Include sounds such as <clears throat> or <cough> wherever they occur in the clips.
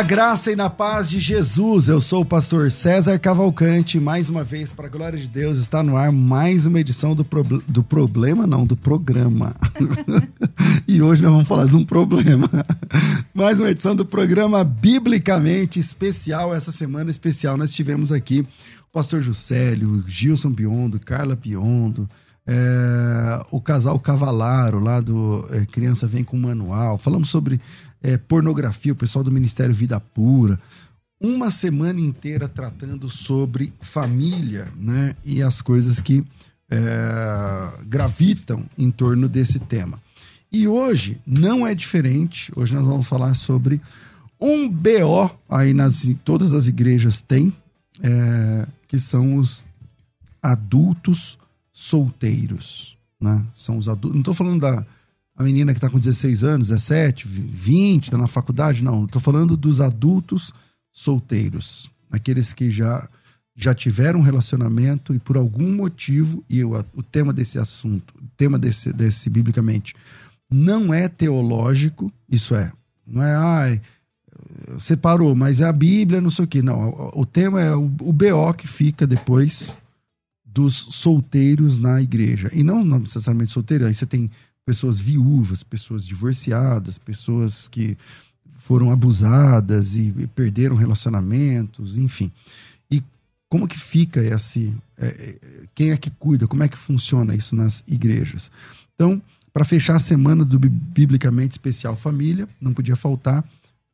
Na graça e na paz de Jesus. Eu sou o pastor César Cavalcante. Mais uma vez, para a glória de Deus, está no ar mais uma edição do, pro... do problema, não, do programa. <laughs> e hoje nós vamos falar de um problema. <laughs> mais uma edição do programa Biblicamente Especial. Essa semana especial nós tivemos aqui o pastor Juscelio, Gilson Biondo, Carla Biondo. É, o casal Cavalaro, lá do é, Criança Vem com Manual. Falamos sobre é, pornografia, o pessoal do Ministério Vida Pura. Uma semana inteira tratando sobre família né, e as coisas que é, gravitam em torno desse tema. E hoje não é diferente. Hoje nós vamos falar sobre um BO aí nas todas as igrejas tem, é, que são os adultos solteiros, né? São os adultos. Não estou falando da a menina que está com 16 anos, 17, 20, está na faculdade. Não, estou falando dos adultos solteiros. Aqueles que já, já tiveram um relacionamento e por algum motivo, e eu, o tema desse assunto, o tema desse, desse biblicamente, não é teológico, isso é, não é, ai, separou, mas é a Bíblia, não sei o que. Não, o, o tema é o, o BO que fica depois dos solteiros na igreja. E não, não necessariamente solteiro, aí você tem pessoas viúvas, pessoas divorciadas, pessoas que foram abusadas e perderam relacionamentos, enfim. E como que fica esse. É, é, quem é que cuida? Como é que funciona isso nas igrejas? Então, para fechar a semana do Biblicamente Especial Família, não podia faltar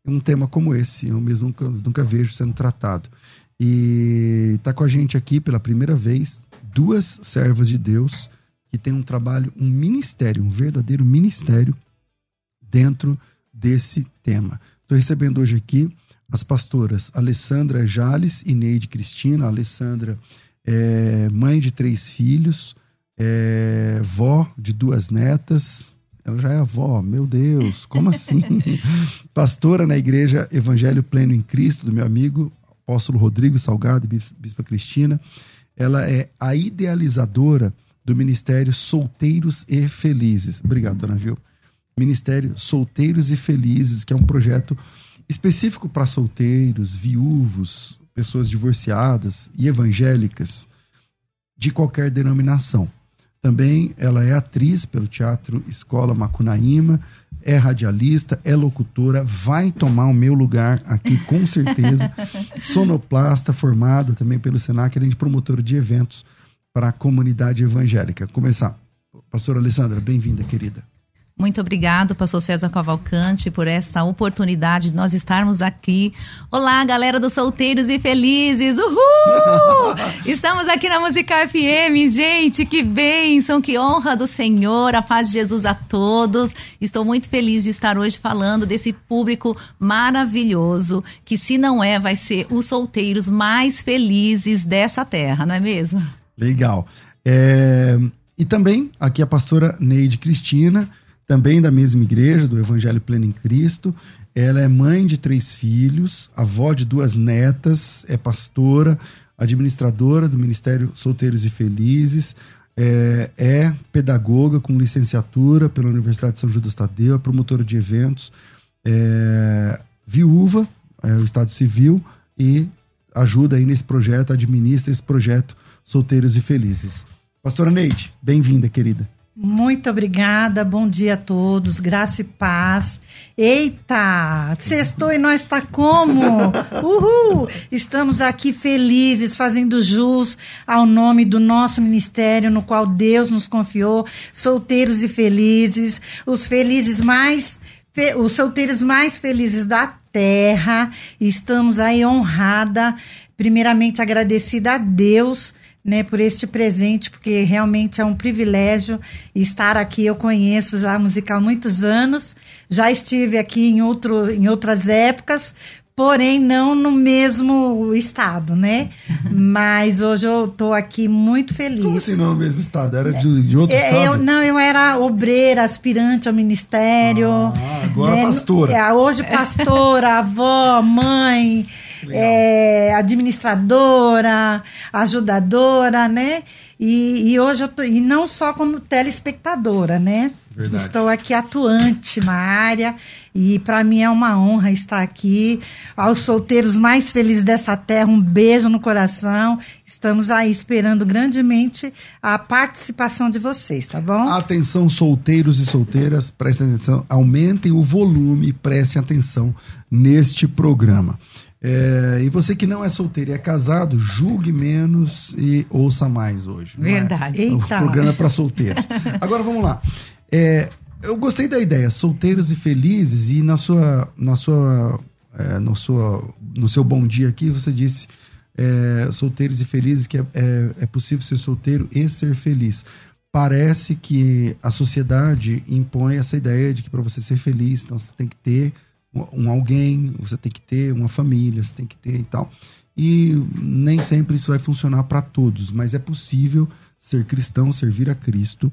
um tema como esse. Eu mesmo nunca, nunca vejo sendo tratado. E está com a gente aqui pela primeira vez duas servas de Deus que tem um trabalho, um ministério, um verdadeiro ministério dentro desse tema. Estou recebendo hoje aqui as pastoras Alessandra Jales e Neide Cristina. A Alessandra é mãe de três filhos, é vó de duas netas. Ela já é avó, meu Deus, como assim? <laughs> Pastora na Igreja Evangelho Pleno em Cristo, do meu amigo apóstolo Rodrigo Salgado e Bispa Cristina. Ela é a idealizadora do Ministério Solteiros e Felizes. Obrigado, dona Vil. Ministério Solteiros e Felizes, que é um projeto específico para solteiros, viúvos, pessoas divorciadas e evangélicas de qualquer denominação. Também ela é atriz pelo Teatro Escola Macunaíma, é radialista, é locutora, vai tomar o meu lugar aqui com certeza. <laughs> Sonoplasta, formada também pelo Senac, além de promotora de eventos para a comunidade evangélica. Começar. Pastora Alessandra, bem-vinda, querida. Muito obrigado, pastor César Cavalcante, por essa oportunidade de nós estarmos aqui. Olá, galera dos solteiros e felizes! Uhul! <laughs> Estamos aqui na Música FM, gente, que bênção, que honra do Senhor, a paz de Jesus a todos. Estou muito feliz de estar hoje falando desse público maravilhoso, que se não é, vai ser os solteiros mais felizes dessa terra, não é mesmo? Legal. É, e também aqui a pastora Neide Cristina, também da mesma igreja, do Evangelho Pleno em Cristo. Ela é mãe de três filhos, avó de duas netas, é pastora, administradora do Ministério Solteiros e Felizes, é, é pedagoga com licenciatura pela Universidade de São Judas Tadeu, é promotora de eventos, é viúva, é, o Estado Civil, e ajuda aí nesse projeto, administra esse projeto Solteiros e Felizes. Pastora Neide, bem-vinda, querida. Muito obrigada, bom dia a todos, graça e paz. Eita, sextou e nós está como? <laughs> Uhul! Estamos aqui felizes, fazendo jus ao nome do nosso ministério, no qual Deus nos confiou, solteiros e felizes, os felizes mais, os solteiros mais felizes da terra. Estamos aí honrada, primeiramente agradecida a Deus né, por este presente, porque realmente é um privilégio estar aqui. Eu conheço já a musical há muitos anos, já estive aqui em, outro, em outras épocas, porém não no mesmo estado, né? <laughs> Mas hoje eu estou aqui muito feliz. Como assim não no mesmo estado? Era de, de outro é, estado? Eu, não, eu era obreira, aspirante ao ministério. Ah, agora né? pastora. É, hoje pastora, avó, mãe é, administradora, ajudadora, né? E, e hoje eu tô, e não só como telespectadora, né? Verdade. Estou aqui atuante na área e para mim é uma honra estar aqui. Aos solteiros mais felizes dessa terra, um beijo no coração. Estamos aí esperando grandemente a participação de vocês, tá bom? Atenção, solteiros e solteiras, prestem atenção, aumentem o volume, prestem atenção neste programa. É, e você que não é solteiro e é casado, julgue menos e ouça mais hoje. É? Verdade. É? O programa é para solteiros. <laughs> Agora vamos lá. É, eu gostei da ideia, solteiros e felizes, e na sua, na sua, é, no, sua, no seu bom dia aqui, você disse é, solteiros e felizes, que é, possível ser solteiro e ser feliz. Parece que a sociedade impõe essa ideia de que para você ser feliz, então você tem que ter um alguém, você tem que ter uma família, você tem que ter e tal. E nem sempre isso vai funcionar para todos, mas é possível ser cristão, servir a Cristo,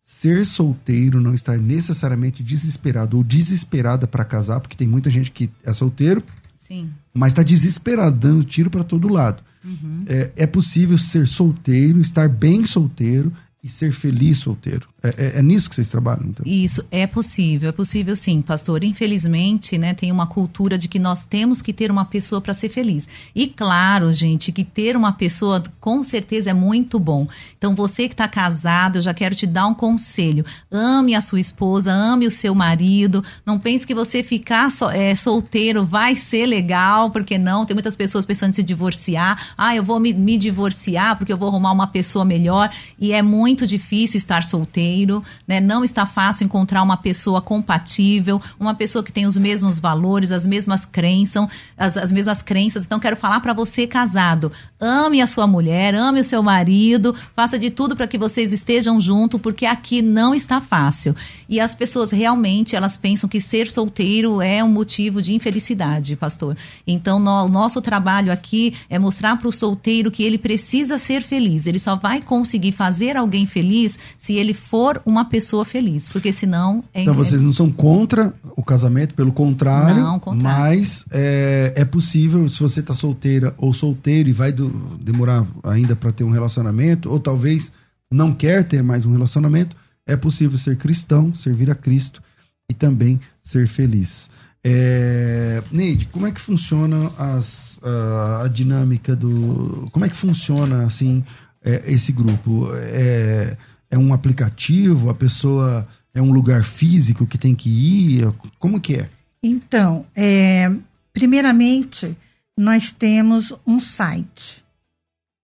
ser solteiro, não estar necessariamente desesperado ou desesperada para casar, porque tem muita gente que é solteiro, Sim. mas está desesperado, dando tiro para todo lado. Uhum. É, é possível ser solteiro, estar bem solteiro e ser feliz solteiro. É, é, é, nisso que vocês trabalham, então? Isso, é possível, é possível sim, pastor. Infelizmente, né, tem uma cultura de que nós temos que ter uma pessoa para ser feliz. E claro, gente, que ter uma pessoa com certeza é muito bom. Então, você que está casado, eu já quero te dar um conselho. Ame a sua esposa, ame o seu marido. Não pense que você ficar so, é, solteiro vai ser legal, porque não. Tem muitas pessoas pensando em se divorciar. Ah, eu vou me, me divorciar porque eu vou arrumar uma pessoa melhor. E é muito muito difícil estar solteiro, né? Não está fácil encontrar uma pessoa compatível, uma pessoa que tem os mesmos valores, as mesmas crenças, as, as mesmas crenças. Então quero falar para você casado, ame a sua mulher, ame o seu marido, faça de tudo para que vocês estejam juntos, porque aqui não está fácil. E as pessoas realmente elas pensam que ser solteiro é um motivo de infelicidade, pastor. Então no, o nosso trabalho aqui é mostrar para o solteiro que ele precisa ser feliz. Ele só vai conseguir fazer alguém alguém feliz se ele for uma pessoa feliz, porque senão é Então vocês não são contra o casamento, pelo contrário, não, contrário. mas é, é possível, se você está solteira ou solteiro e vai do, demorar ainda para ter um relacionamento, ou talvez não quer ter mais um relacionamento, é possível ser cristão, servir a Cristo e também ser feliz. É, Neide, como é que funciona as, a, a, dinâmica do. Como é que funciona assim é, esse grupo? É, é um aplicativo? A pessoa é um lugar físico que tem que ir? Como que é? Então, é, primeiramente, nós temos um site,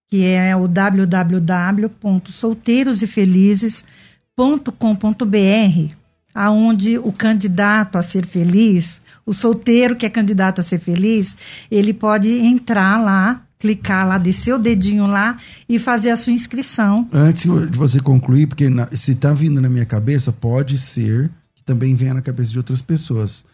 que é o www.solteirosefelizes.com.br, aonde o candidato a ser feliz, o solteiro que é candidato a ser feliz, ele pode entrar lá clicar lá, descer o dedinho lá e fazer a sua inscrição. Antes de você concluir, porque na, se está vindo na minha cabeça, pode ser que também venha na cabeça de outras pessoas.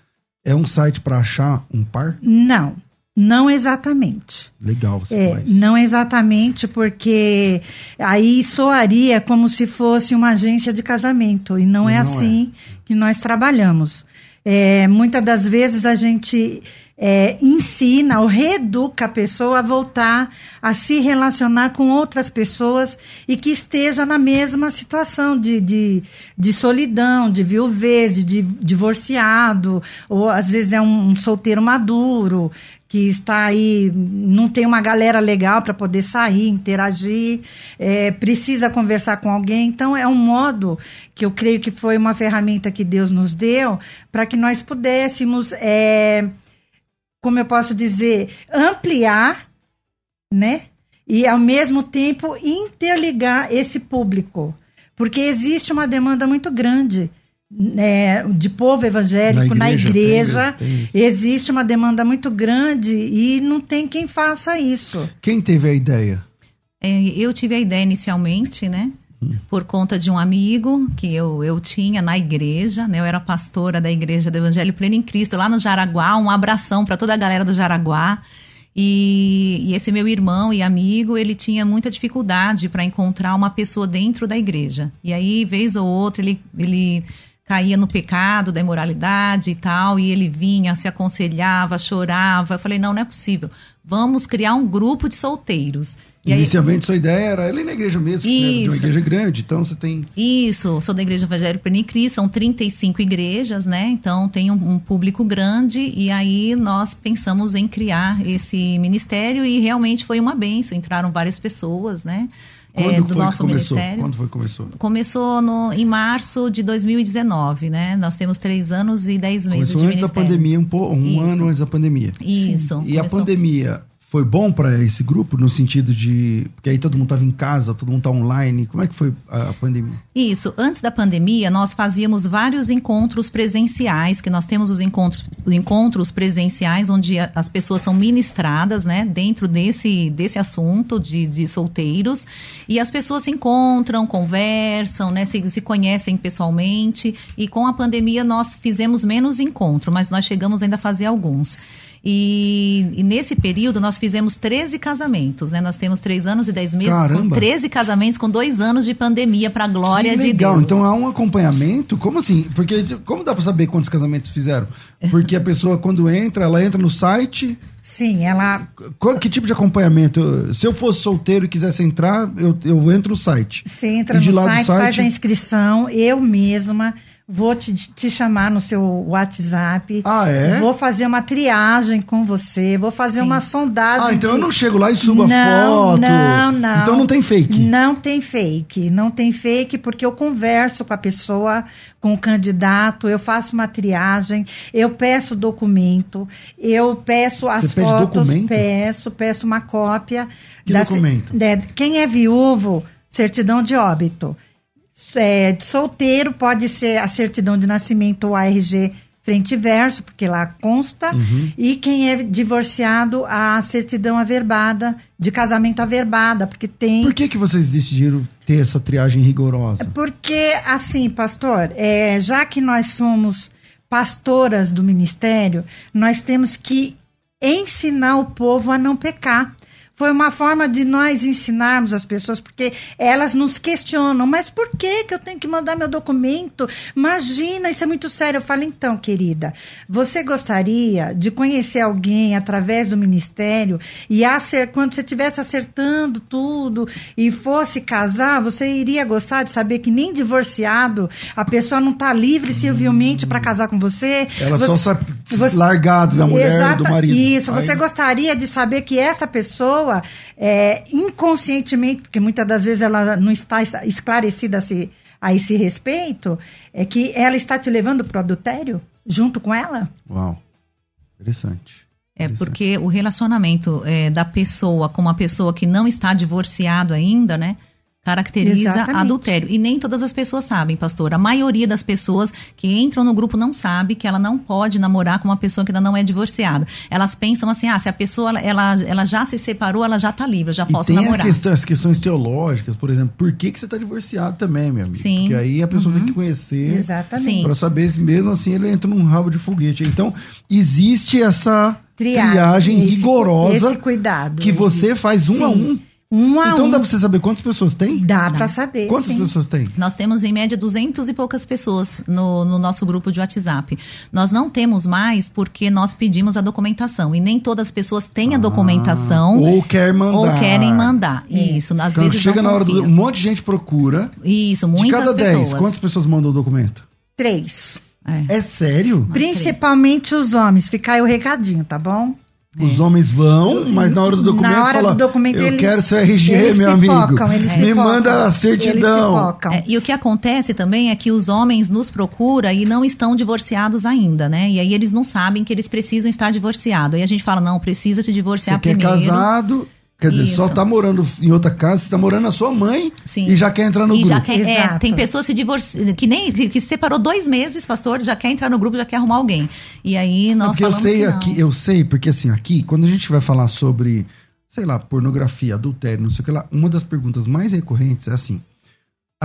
É um site para achar um par? Não. Não exatamente. Legal, você é, faz. Não exatamente, porque aí soaria como se fosse uma agência de casamento. E não, e é não assim é. que nós trabalhamos. É, muitas das vezes a gente é, ensina ou reeduca a pessoa a voltar a se relacionar com outras pessoas e que esteja na mesma situação de, de, de solidão, de viuvez, de, de divorciado, ou às vezes é um, um solteiro maduro que está aí, não tem uma galera legal para poder sair, interagir, é, precisa conversar com alguém. Então, é um modo que eu creio que foi uma ferramenta que Deus nos deu para que nós pudéssemos, é, como eu posso dizer, ampliar, né? E, ao mesmo tempo, interligar esse público. Porque existe uma demanda muito grande é, de povo evangélico na igreja, na igreja tem, tem existe uma demanda muito grande e não tem quem faça isso. Quem teve a ideia? É, eu tive a ideia inicialmente, né? Por conta de um amigo que eu, eu tinha na igreja, né? Eu era pastora da igreja do Evangelho Pleno em Cristo, lá no Jaraguá. Um abração para toda a galera do Jaraguá. E, e, esse meu irmão e amigo, ele tinha muita dificuldade para encontrar uma pessoa dentro da igreja. E aí, vez ou outra, ele, ele caía no pecado da imoralidade e tal, e ele vinha, se aconselhava, chorava. Eu falei, não, não é possível. Vamos criar um grupo de solteiros. E Inicialmente aí, sua ideia era ele na igreja mesmo, isso, de uma igreja grande, então você tem... Isso, sou da Igreja Evangélica Pernicris, são 35 igrejas, né? Então tem um, um, público grande e aí nós pensamos em criar esse ministério e realmente foi uma benção, entraram várias pessoas, né? Quando é, do nosso começou? ministério. Quando foi que começou? Começou no, em março de 2019, né? Nós temos três anos e dez meses começou de antes da pandemia, um, um ano antes da pandemia. Isso. E começou. a pandemia foi bom para esse grupo no sentido de porque aí todo mundo estava em casa, todo mundo está online. Como é que foi a, pandemia? Isso. Antes da pandemia, nós fazíamos vários encontros presenciais, que nós temos os encontros, encontros presenciais onde as pessoas são ministradas, né, dentro desse desse assunto de, de solteiros e as pessoas se encontram, conversam, né, se, se conhecem pessoalmente. E com a pandemia nós fizemos menos encontro, mas nós chegamos ainda a fazer alguns. E, e, nesse período nós fizemos 13 casamentos, né? Nós temos três anos e dez meses Caramba. com 13 casamentos com dois anos de pandemia para a glória que legal. de Deus. Então há um acompanhamento? Como assim? Porque como dá para saber quantos casamentos fizeram? Porque a pessoa quando entra, ela entra no site. Sim, ela. Qual, que tipo de acompanhamento? Se eu fosse solteiro e quisesse entrar, eu, eu entro no site. Você entra no site, site, faz a inscrição, eu mesma vou te, te chamar no seu WhatsApp. Ah, é? Vou fazer uma triagem com você, vou fazer Sim. uma sondagem. Ah, então eu não chego lá e subo a foto. Não, não. Então não tem fake. Não tem fake. Não tem fake porque eu converso com a pessoa, com o candidato, eu faço uma triagem, eu peço documento, eu peço as você fotos, documento? peço, peço uma cópia. Que da, documento? De, quem é viúvo, certidão de óbito é, solteiro pode ser a certidão de nascimento ou ARG frente e verso, porque lá consta, uhum. e quem é divorciado, a certidão averbada, de casamento averbada, porque tem... Por que, que vocês decidiram ter essa triagem rigorosa? Porque, assim, pastor, é, já que nós somos pastoras do ministério, nós temos que ensinar o povo a não pecar. Foi uma forma de nós ensinarmos as pessoas, porque elas nos questionam, mas por que, que eu tenho que mandar meu documento? Imagina, isso é muito sério. Eu falo, então, querida, você gostaria de conhecer alguém através do ministério e acer, quando você estivesse acertando tudo e fosse casar, você iria gostar de saber que nem divorciado a pessoa não está livre civilmente para casar com você? Ela você, só você, largado da mulher, exata, do marido. Isso, Aí... você gostaria de saber que essa pessoa pessoa é, inconscientemente, porque muitas das vezes ela não está esclarecida a, se, a esse respeito, é que ela está te levando para o adultério junto com ela? Uau, interessante. É porque o relacionamento é, da pessoa com uma pessoa que não está divorciado ainda, né? Caracteriza Exatamente. adultério. E nem todas as pessoas sabem, pastor. A maioria das pessoas que entram no grupo não sabe que ela não pode namorar com uma pessoa que ainda não é divorciada. Elas pensam assim: ah, se a pessoa ela, ela já se separou, ela já está livre, eu já posso e tem namorar. Questão, as questões teológicas, por exemplo, por que, que você está divorciado também, meu amigo? Sim. Porque aí a pessoa uhum. tem que conhecer para saber se mesmo assim ele entra num rabo de foguete. Então, existe essa triagem, triagem rigorosa esse cuidado que você faz um Sim. a um Um a Então um. dá pra você saber quantas pessoas tem? Dá pra saber. Quantas sim. pessoas tem? Nós temos em média 200 e poucas pessoas no, no nosso grupo de WhatsApp. Nós não temos mais porque nós pedimos a documentação e nem todas as pessoas têm a documentação Ou quer mandar. ou querem mandar. Isso, às Então vezes chega não na hora do. Um monte de gente procura. Isso, De muitas cada pessoas. 10, quantas pessoas mandam o documento? Três. É. É sério? Principalmente os homens. Fica aí o recadinho, tá bom? Os homens vão, mas na hora do documento Na hora fala, do documento eu eles- quero seu RG, eles meu pipocam, amigo. eles Me pipocam. manda a certidão. É, e o que acontece também é que os homens nos procuram e não estão divorciados ainda, né? E aí eles não sabem que eles precisam estar divorciados. Aí a gente fala, não, precisa se Você divorciar quer primeiro. casado, quer dizer, só Isso. tá morando em outra casa, você tá morando na sua mãe Sim. e já quer entrar no e grupo. já quer, é, tem pessoas se divorci... que nem que, que se separou dois meses, pastor, já quer entrar no grupo, já quer arrumar alguém. E aí É nós porque eu sei que não. aqui, eu sei, porque assim, aqui, quando a gente vai falar sobre, sei lá, pornografia, adultério, não sei o que lá, uma das perguntas mais recorrentes é assim: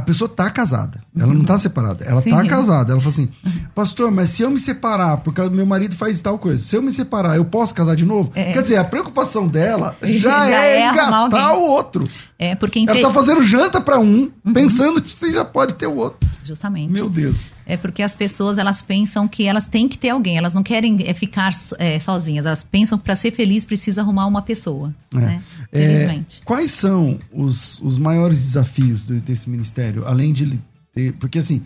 a pessoa tá casada, ela não tá separada, ela tá Sim. casada. Ela fala assim, pastor, mas se eu me separar, porque meu marido faz tal coisa, se eu me separar, eu posso casar de novo? É. Quer dizer, a preocupação dela <laughs> já, Já é, é engatar o outro. É, porque Ela tá fazendo janta pra um, Uhum. pensando que você já pode ter o outro. justamente. Meu Deus. É porque as pessoas elas pensam que elas têm que ter alguém, elas não querem é, ficar é, sozinhas, elas pensam que para ser feliz precisa arrumar uma pessoa. É. Né? É, quais são os, os maiores desafios do- desse ministério? Além de ter. Porque assim,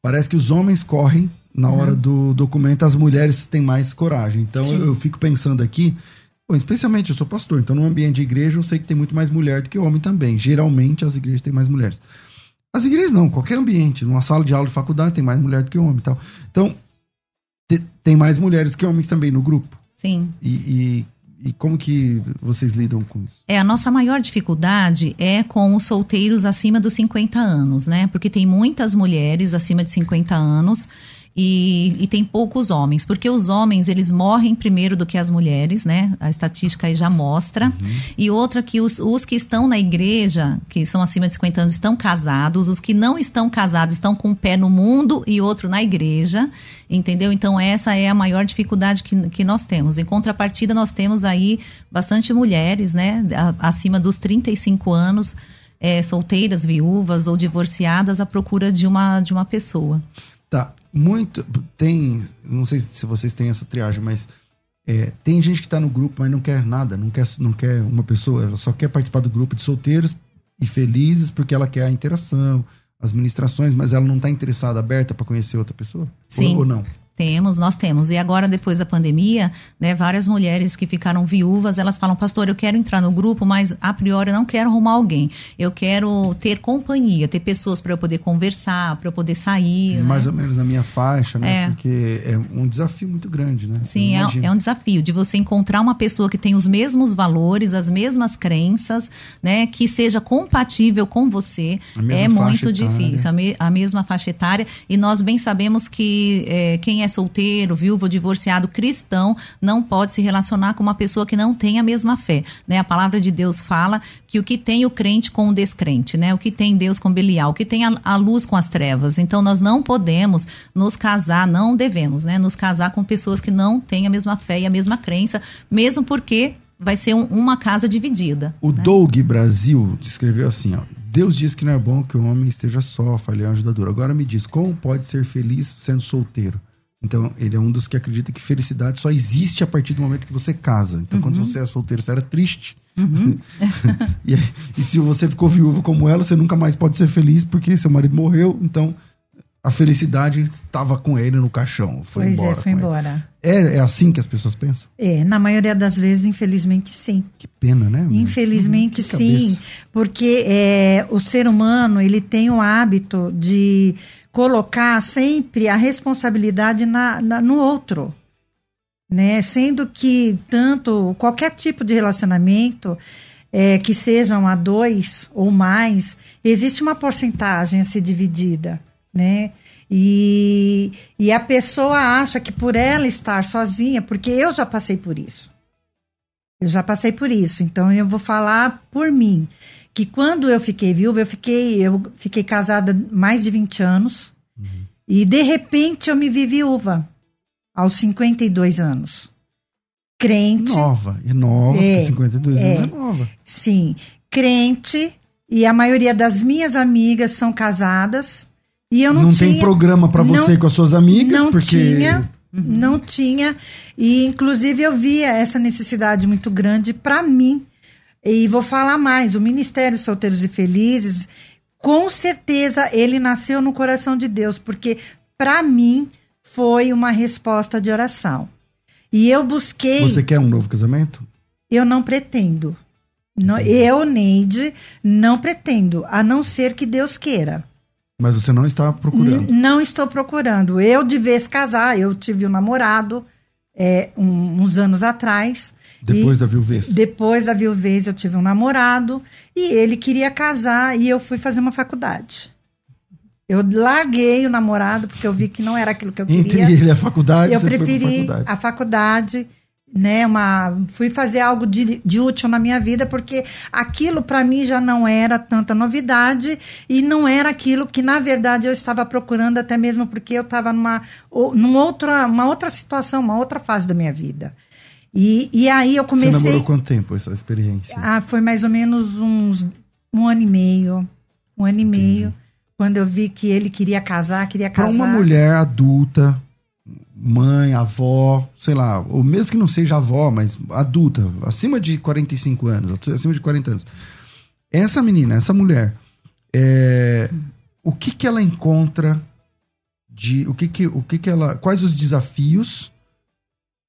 parece que os homens correm na Uhum. hora do documento, as mulheres têm mais coragem. Então eu, eu fico pensando aqui. bom, especialmente eu sou pastor, então no ambiente de igreja eu sei que tem muito mais mulher do que homem também. Geralmente as igrejas têm mais mulheres. As igrejas não, qualquer ambiente, numa sala de aula de faculdade tem mais mulher do que homem e tal. Então, te- tem mais mulheres que homens também no grupo. Sim. E, e, e como que vocês lidam com isso? É, a nossa maior dificuldade é com os solteiros acima dos 50 anos, né? Porque tem muitas mulheres acima de 50 anos e, e tem poucos homens. Porque os homens, eles morrem primeiro do que as mulheres, né? A estatística aí já mostra. E outra que os, os que estão na igreja, que são acima de 50 anos, estão casados. Os que não estão casados estão com um pé no mundo e outro na igreja. Entendeu? Então, essa é a maior dificuldade que, que nós temos. Em contrapartida, nós temos aí bastante mulheres, né? acima dos 35 anos, é, solteiras, viúvas ou divorciadas, à procura de uma, de uma pessoa. Tá, muito. Tem. Não sei se vocês têm essa triagem, mas é, tem gente que tá no grupo, mas não quer nada, não quer, não quer uma pessoa, ela só quer participar do grupo de solteiros e felizes porque ela quer a interação, as ministrações, mas ela não tá interessada, aberta para conhecer outra pessoa? Sim. Ou, ou não? Temos, nós temos. E agora, depois da pandemia, né, várias mulheres que ficaram viúvas, elas falam, pastor, eu quero entrar no grupo, mas a priori eu não quero arrumar alguém. Eu quero ter companhia, ter pessoas para eu poder conversar, para eu poder sair. Mais né? ou menos na minha faixa, né? É. Porque é um desafio muito grande, né? Sim, é, é um desafio de você encontrar uma pessoa que tem os mesmos valores, as mesmas crenças, né? Que seja compatível com você. É muito etária. difícil, a, me- a mesma faixa etária. E nós bem sabemos que é, quem é solteiro, viúvo, divorciado, cristão, não pode se relacionar com uma pessoa que não tem a mesma fé. Né? A palavra de Deus fala que o que tem o crente com o descrente, né? O que tem Deus com Belial, o que tem a, a luz com as trevas. Então nós não podemos nos casar, não devemos, né? Nos casar com pessoas que não têm a mesma fé e a mesma crença, mesmo porque vai ser um- uma casa dividida. O né? Doug Brasil descreveu assim, ó. Deus diz que não é bom que o homem esteja só, falhar ajudador. Agora me diz, como pode ser feliz sendo solteiro? Então, ele é um dos que acredita que felicidade só existe a partir do momento que você casa. Então, quando você é solteiro, você era triste. <laughs> e, aí- e se você ficou viúvo como ela, você nunca mais pode ser feliz porque seu marido morreu. Então, a felicidade estava com ele no caixão. Foi pois embora. é, foi embora. É, é assim que as pessoas pensam? É, na maioria das vezes, infelizmente, sim. Que pena, né? Infelizmente, Que sim, porque é, o ser humano ele tem o hábito de colocar sempre a responsabilidade na, na- no outro, né? Sendo que tanto qualquer tipo de relacionamento é, que sejam a dois ou mais, existe uma porcentagem a ser dividida, né? E, e a pessoa acha que por ela estar sozinha, porque eu já passei por isso. Eu já passei por isso, então eu vou falar por mim. Que quando eu fiquei viúva, eu fiquei, eu fiquei casada mais de 20 anos. E de repente eu me vi viúva, aos 52 anos. Crente, Nova, é nova, É, porque 52 é. anos é nova. sim. crente e a maioria das minhas amigas são casadas. E eu não, Não tinha. tem programa pra você não- com as suas amigas, não porque. tinha, não tinha. E inclusive eu via essa necessidade muito grande para mim. E vou falar mais, o Ministério Solteiros e Felizes, com certeza ele nasceu no coração de Deus, porque para mim foi uma resposta de oração. E eu busquei, Você quer um novo casamento? eu não pretendo. Não- eu, Neide, não pretendo, a não ser que Deus queira. Mas você não está procurando. N- Não estou procurando. Eu de vez casar, eu tive um namorado é, um- uns anos atrás. Depois e da viuvez. Depois da viuvez, eu tive um namorado e ele queria casar e eu fui fazer uma faculdade. Eu larguei o namorado porque eu vi que não era aquilo que eu Entre queria. ele e a faculdade, eu preferi faculdade. a faculdade, né? Uma, fui fazer algo de, de útil na minha vida, porque aquilo para mim já não era tanta novidade e não era aquilo que, na verdade, eu estava procurando, até mesmo porque eu estava numa, numa outra, uma outra situação, uma outra fase da minha vida. E, e aí eu Você comecei. namorou quanto tempo essa experiência? Ah, foi mais ou menos uns um ano e meio. Um ano e meio. Quando eu vi que ele queria casar, queria Pra casar. uma mulher adulta, mãe, avó, sei lá, ou mesmo que não seja avó, mas adulta, acima de 45 anos, acima de 40 anos. Essa menina, essa mulher, é, o que que ela encontra de, o que que, o que que ela, quais os desafios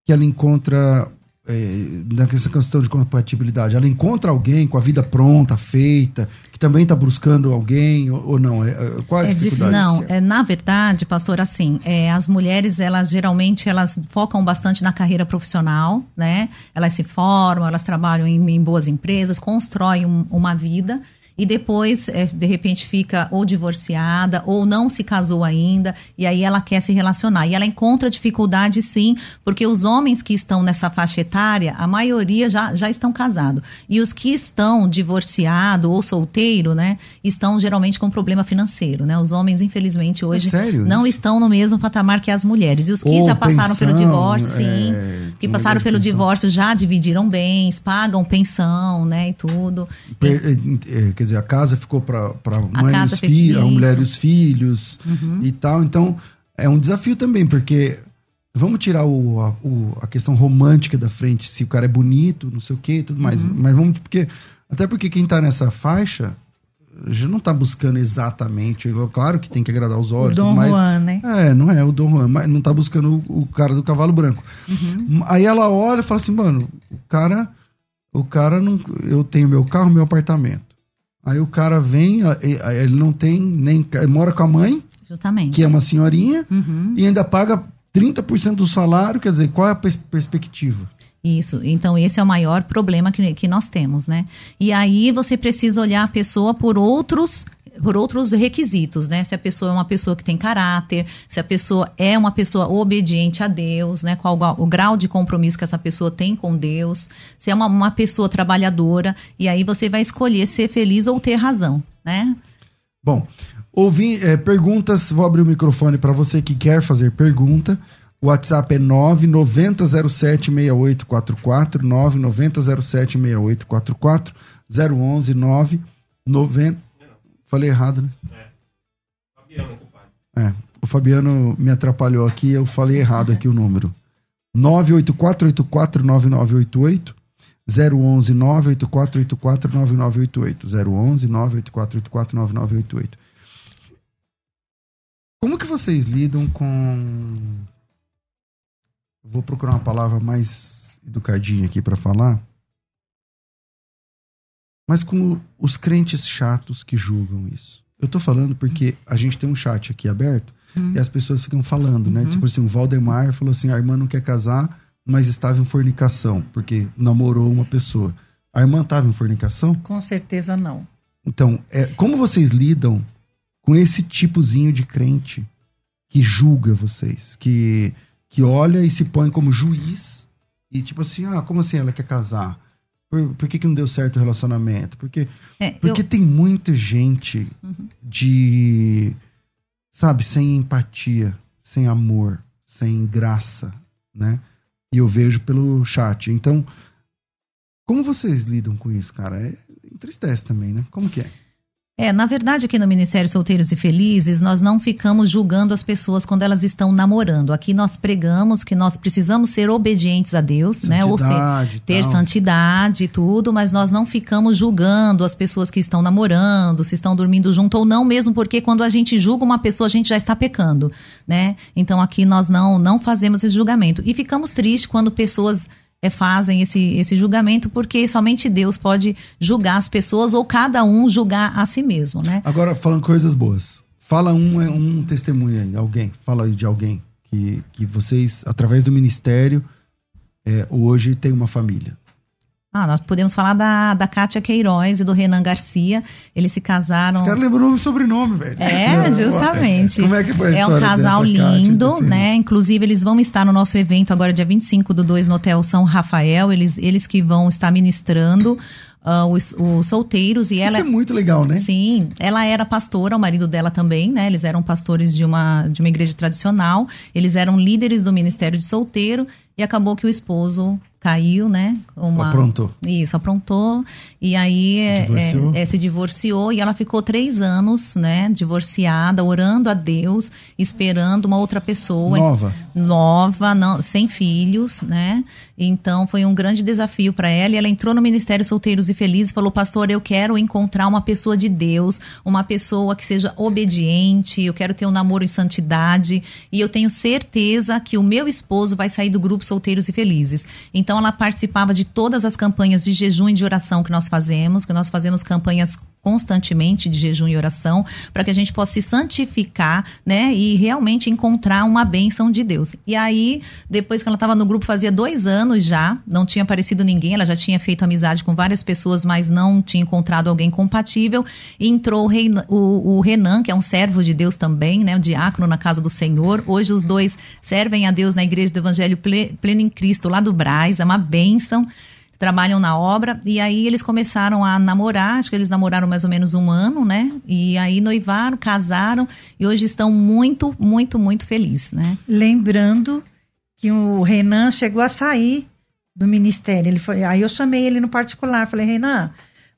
que ela encontra nessa questão de compatibilidade? Ela encontra alguém com a vida pronta, feita, que também está buscando alguém ou, ou não? É, é, qual a É dificuldade? Não, é, na verdade, pastor, assim, é, as mulheres, elas geralmente, elas focam bastante na carreira profissional, né? Elas se formam, elas trabalham em, em boas empresas, constroem um- uma vida e depois, é, de repente, fica ou divorciada ou não se casou ainda e aí ela quer se relacionar. E ela encontra dificuldade, sim, porque os homens que estão nessa faixa etária, a maioria já, já estão casados. E os que estão divorciado ou solteiro, né, estão geralmente com problema financeiro, né? Os homens, infelizmente, hoje É não isso? estão no mesmo patamar que as mulheres. E os que Ou já passaram pelo pensão, divórcio, sim, é, que passaram pelo pensão. divórcio já dividiram bens, pagam pensão, né, e tudo. Per- é, é, quer dizer, a casa ficou para a mãe e os filhos, a mulher e os filhos Uhum. e tal. Então, é um desafio também, porque vamos tirar o, a, o- a questão romântica da frente, se o cara é bonito, não sei o que, tudo mais. Uhum. Mas vamos, porque até porque quem tá nessa faixa já não tá buscando exatamente, claro que tem que agradar os O olhos, Dom tudo mais. Juan, né? É, não é o Dom Juan, mas não tá buscando o, o cara do cavalo branco. Uhum. Aí ela olha e fala assim, mano, o cara, o cara não, eu tenho meu carro, meu apartamento. Aí o cara vem, ele não tem nem, mora com a mãe, Justamente. que é uma senhorinha, Uhum. e ainda paga 30% do salário, quer dizer, qual é a pers- perspectiva? Isso, então esse é o maior problema que, que nós temos, né? E aí você precisa olhar a pessoa por outros por outros requisitos, né? Se a pessoa é uma pessoa que tem caráter, se a pessoa é uma pessoa obediente a Deus, né? Qual o grau- de compromisso que essa pessoa tem com Deus, se é uma, uma pessoa trabalhadora, e aí você vai escolher ser feliz ou ter razão, né? Bom, ouvi é, perguntas, vou abrir o microfone para você que quer fazer pergunta. O WhatsApp é 990076844, 990076844, 011 990 Falei errado, né? É. O Fabiano me atrapalhou aqui, eu falei errado aqui o número. 984849988 011 984849988 011 984849988 Como que vocês lidam com Vou procurar uma palavra mais educadinha aqui para falar. Mas com os crentes chatos que julgam isso. Eu tô falando porque a gente tem um chat aqui aberto e as pessoas ficam falando, né? Tipo assim, o Valdemar falou assim: a irmã não quer casar, mas estava em fornicação, porque namorou uma pessoa. A irmã estava em fornicação? Com certeza não. Então, é, como vocês lidam com esse tipozinho de crente que julga vocês, que, que olha e se põe como juiz e tipo assim, ah, como assim ela quer casar? Por, por que, que não deu certo o relacionamento? Porque, É, porque eu- tem muita gente de, sabe, sem empatia, sem amor, sem graça, né? E eu vejo pelo chat. Então, como vocês lidam com isso, cara? É- entristece também, né? Como que é? É, na verdade, aqui no Ministério Solteiros e Felizes, nós não ficamos julgando as pessoas quando elas estão namorando. Aqui nós pregamos que nós precisamos ser obedientes a Deus, né? Ou ser, ter tal. santidade e tudo, mas nós não ficamos julgando as pessoas que estão namorando, se estão dormindo junto ou não, mesmo porque quando a gente julga uma pessoa, a gente já está pecando, né? Então aqui nós não, não fazemos esse julgamento. E ficamos tristes quando pessoas é, fazem esse, esse julgamento, porque somente Deus pode julgar as pessoas ou cada um julgar a si mesmo, né? Agora, falando coisas boas. Fala um, é, um testemunho aí, alguém. Fala aí de alguém que, que vocês, através do ministério, é, hoje tem uma família. Ah, nós podemos falar da, da Kátia Queiroz e do Renan Garcia. Eles se casaram. Os caras lembrou o sobrenome, velho. É, <laughs> justamente. Como é que foi a É um casal lindo, Kátia, né? Inclusive, eles vão estar no nosso evento agora, dia 25 do 2, no Hotel São Rafael. Eles, eles que vão estar ministrando. Uh, os, os, solteiros e ela Isso é muito legal, né? Sim, ela era pastora, o marido dela também, né? Eles eram pastores de uma de uma igreja tradicional. Eles eram líderes do ministério de solteiro e acabou que o esposo caiu, né? Uma, aprontou. Isso, aprontou. E aí é, é, é, se divorciou e ela ficou três anos, né? Divorciada, orando a Deus, esperando uma outra pessoa. Nova. Nova, não, sem filhos, né? Então foi um grande desafio para ela. E ela entrou no Ministério Solteiros e Felizes e falou: Pastor, eu quero encontrar uma pessoa de Deus, uma pessoa que seja obediente, eu quero ter um namoro em santidade. E eu tenho certeza que o meu esposo vai sair do grupo Solteiros e Felizes. Então ela participava de todas as campanhas de jejum e de oração que nós fazemos, que nós fazemos campanhas constantemente de jejum e oração, para que a gente possa se santificar, né, e realmente encontrar uma bênção de Deus. E aí, depois que ela estava no grupo, fazia dois anos já, não tinha aparecido ninguém, ela já tinha feito amizade com várias pessoas, mas não tinha encontrado alguém compatível. E entrou o, Renan, o, o Renan, que é um servo de Deus também, né, o diácono na casa do Senhor. Hoje os dois servem a Deus na igreja do Evangelho Pleno em Cristo, lá do Braz, é uma bênção trabalham na obra e aí eles começaram a namorar, acho que eles namoraram mais ou menos um ano, né? E aí noivaram, casaram e hoje estão muito, muito, muito felizes, né? Lembrando que o Renan chegou a sair do ministério, ele foi, aí eu chamei ele no particular, falei, Renan,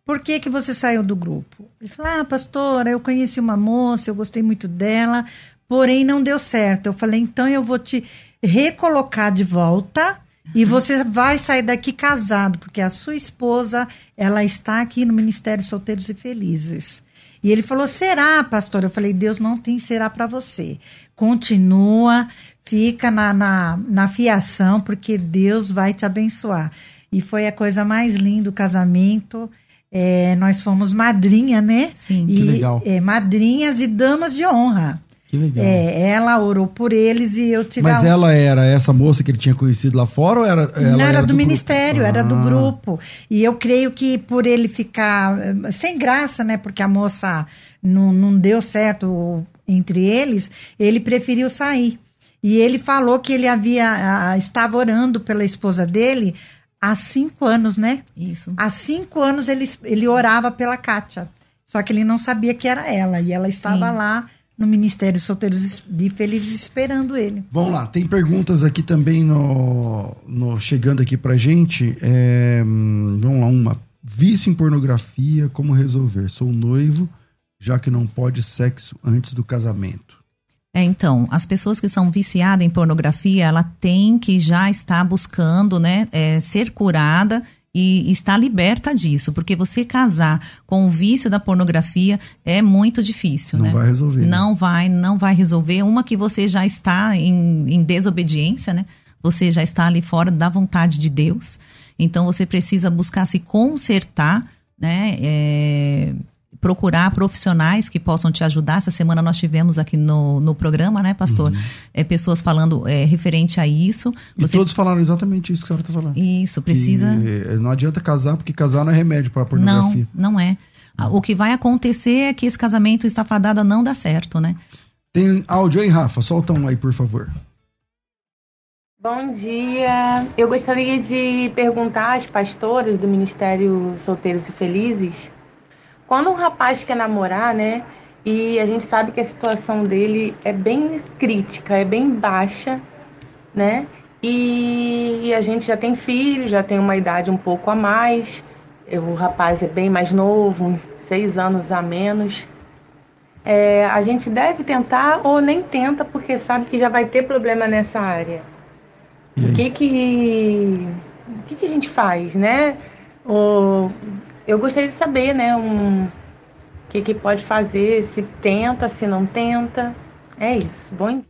por que que você saiu do grupo? Ele falou, ah, pastora, eu conheci uma moça, eu gostei muito dela, porém não deu certo. Eu falei, então eu vou te recolocar de volta e você vai sair daqui casado, porque a sua esposa, ela está aqui no Ministério Solteiros e Felizes. E ele falou: será, pastor? Eu falei: Deus não tem será para você. Continua, fica na, na, na fiação, porque Deus vai te abençoar. E foi a coisa mais linda o casamento. É, nós fomos madrinha, né? Sim, e, que legal. É, madrinhas e damas de honra. Que legal. É, ela orou por eles e eu tive. Mas a... ela era essa moça que ele tinha conhecido lá fora ou era. Ela não, era, era do, do ministério, ah. era do grupo. E eu creio que por ele ficar eh, sem graça, né? Porque a moça não, não deu certo entre eles, ele preferiu sair. E ele falou que ele havia estava orando pela esposa dele há cinco anos, né? Isso. Há cinco anos ele, ele orava pela Kátia. Só que ele não sabia que era ela. E ela estava Sim. lá no Ministério Solteiros de Felizes esperando ele. Vamos lá, tem perguntas aqui também no, no chegando aqui pra gente. É, vamos lá, uma. Vício em pornografia, como resolver? Sou noivo, já que não pode sexo antes do casamento. É, então, as pessoas que são viciadas em pornografia, ela tem que já estar buscando, né, é, ser curada e está liberta disso, porque você casar com o vício da pornografia é muito difícil, não né? vai resolver. Né? Não né? vai, não vai resolver. Uma que você já está em, em desobediência, né? Você já está ali fora da vontade de Deus. Então você precisa buscar se consertar, né? É, procurar profissionais que possam te ajudar. Essa semana nós tivemos aqui no, no programa, né, pastor? Uhum. É, pessoas falando é, referente a isso. Você... E todos falaram exatamente isso que a senhora está falando. Isso, precisa. Que não adianta casar, porque casar não é remédio para a pornografia. Não, não é. O que vai acontecer é que esse casamento está fadado a não dar certo, né? Tem áudio aí, Rafa? Solta um aí, por favor. Bom dia. Eu gostaria de perguntar às pastoras do Ministério Solteiros e Felizes quando um rapaz quer namorar, né? E a gente sabe que a situação dele é bem crítica, é bem baixa, né? E a gente já tem filho, já tem uma idade um pouco a mais. o rapaz é bem mais novo, uns seis anos a menos. É, a gente deve tentar ou nem tenta porque sabe que já vai ter problema nessa área. O que que, o que que a gente faz, né? O, eu gostaria de saber, né, um, o que que pode fazer, se tenta, se não tenta. É isso. Bom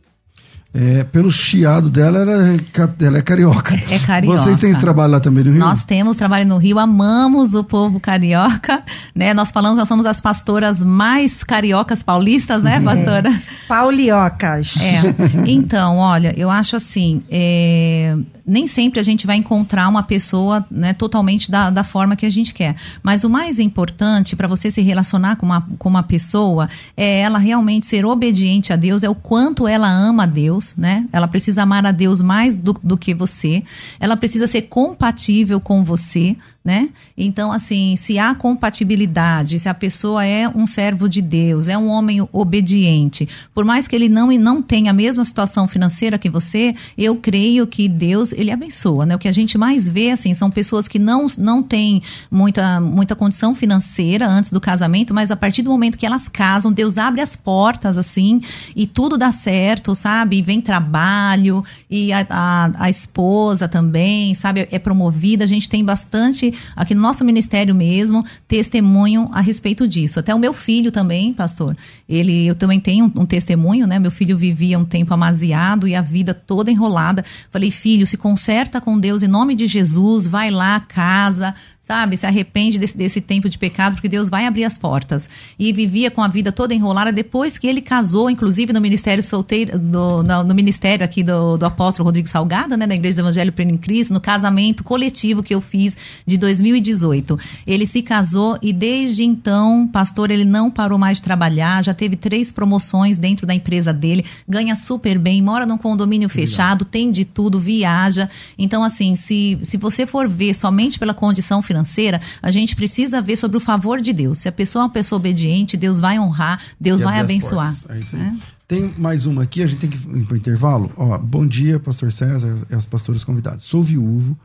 é, pelo chiado dela, ela é, ela é carioca. É carioca. Vocês têm esse trabalho lá também no Rio? Nós temos trabalho no Rio, amamos o povo carioca, né? Nós falamos, nós somos as pastoras mais cariocas paulistas, né, pastora? É. Pauliocas. É. Então, olha, eu acho assim, é, nem sempre a gente vai encontrar uma pessoa né, totalmente da, da forma que a gente quer. Mas o mais importante para você se relacionar com uma, com uma pessoa é ela realmente ser obediente a Deus, é o quanto ela ama a Deus, né? Ela precisa amar a Deus mais do, do que você. Ela precisa ser compatível com você, né? Então, assim, se há compatibilidade, se a pessoa é um servo de Deus, é um homem obediente, por mais que ele não, não tenha a mesma situação financeira que você, eu creio que Deus, ele abençoa, né? O que a gente mais vê, assim, são pessoas que não, não têm muita, muita condição financeira antes do casamento, mas a partir do momento que elas casam, Deus abre as portas, assim, e tudo dá certo, sabe? E vem trabalho, e a, a, a esposa também, sabe? É promovida, a gente tem bastante aqui no nosso ministério mesmo, testemunho a respeito disso. Até o meu filho também, pastor, ele, eu também tenho um, um testemunho, né? Meu filho vivia um tempo amaziado e a vida toda enrolada. Falei, filho, se conserta com Deus em nome de Jesus, vai lá, casa, sabe? Se arrepende desse, desse tempo de pecado, porque Deus vai abrir as portas. E vivia com a vida toda enrolada depois que ele casou, inclusive no ministério solteiro, do, no, no ministério aqui do, do apóstolo Rodrigo Salgado, né? Na Igreja do Evangelho Pleno em Cristo, no casamento coletivo que eu fiz de 2018. Ele se casou e desde então, pastor, ele não parou mais de trabalhar, já teve três promoções dentro da empresa dele, ganha super bem, mora num condomínio fechado, tem de tudo, viaja. Então, assim, se, se você for ver somente pela condição financeira, financeira, a gente precisa ver sobre o favor de Deus. Se a pessoa é uma pessoa obediente, Deus vai honrar, Deus e vai abençoar. É isso aí. É? Tem mais uma aqui, a gente tem que ir para o intervalo. Ó, bom dia, pastor César e as pastoras convidadas. Sou viúvo,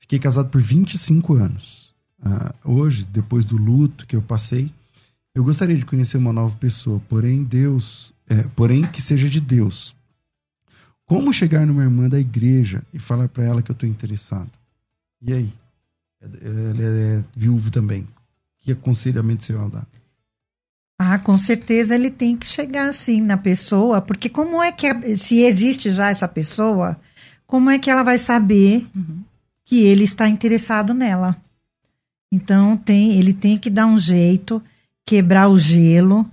fiquei casado por 25 anos. Ah, hoje, depois do luto que eu passei, eu gostaria de conhecer uma nova pessoa, porém Deus, é, porém que seja de Deus. Como chegar numa irmã da igreja e falar para ela que eu estou interessado? E aí? Ele é viúvo também. Que aconselhamento você vai dar? Ah, com certeza ele tem que chegar assim na pessoa, porque como é que, se existe já essa pessoa, como é que ela vai saber uhum. que ele está interessado nela? Então tem, ele tem que dar um jeito, quebrar o gelo,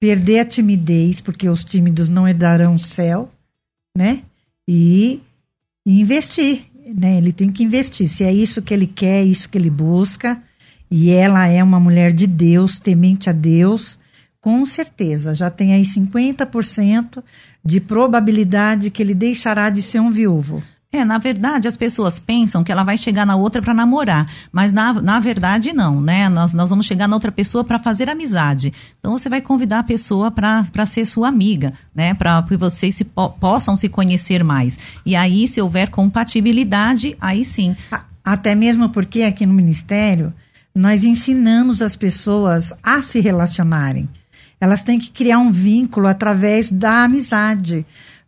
perder a timidez, porque os tímidos não herdarão o céu, né? E, e investir né? Ele tem que investir. Se é isso que ele quer, é isso que ele busca, e ela é uma mulher de Deus, temente a Deus, com certeza já tem aí 50% de probabilidade que ele deixará de ser um viúvo. É, na verdade, as pessoas pensam que ela vai chegar na outra para namorar, mas na, na verdade não, né? Nós, nós vamos chegar na outra pessoa para fazer amizade. Então você vai convidar a pessoa para ser sua amiga, né? Para que vocês se, possam se conhecer mais. E aí, se houver compatibilidade, aí sim. Até mesmo porque aqui no Ministério nós ensinamos as pessoas a se relacionarem. Elas têm que criar um vínculo através da amizade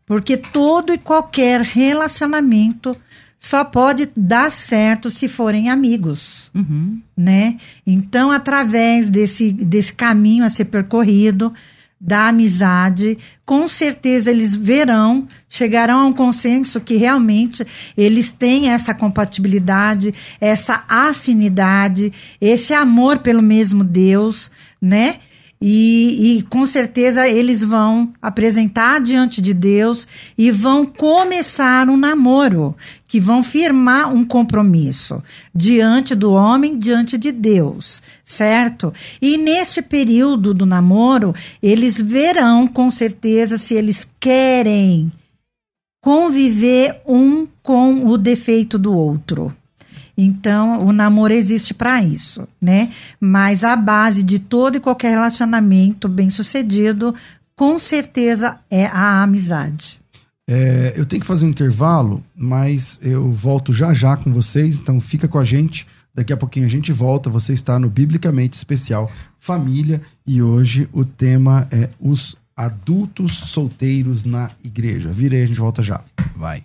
porque todo e qualquer relacionamento só pode dar certo se forem amigos, uhum. né? Então, através desse, desse caminho a ser percorrido, da amizade, com certeza eles verão, chegarão a um consenso que realmente eles têm essa compatibilidade, essa afinidade, esse amor pelo mesmo Deus, né? E, e, com certeza eles vão apresentar diante de Deus e vão começar um namoro, que vão firmar um compromisso diante do homem, diante de Deus, certo? E neste período do namoro, eles verão com certeza se eles querem conviver um com o defeito do outro. Então, o namoro existe para isso, né? Mas a base de todo e qualquer relacionamento bem-sucedido, com certeza, é a amizade. É, eu tenho que fazer um intervalo, mas eu volto já já com vocês, então fica com a gente. Daqui a pouquinho a gente volta. Você está no Biblicamente Especial Família e hoje o tema é os adultos solteiros na igreja. Vira aí, a gente volta já. Vai.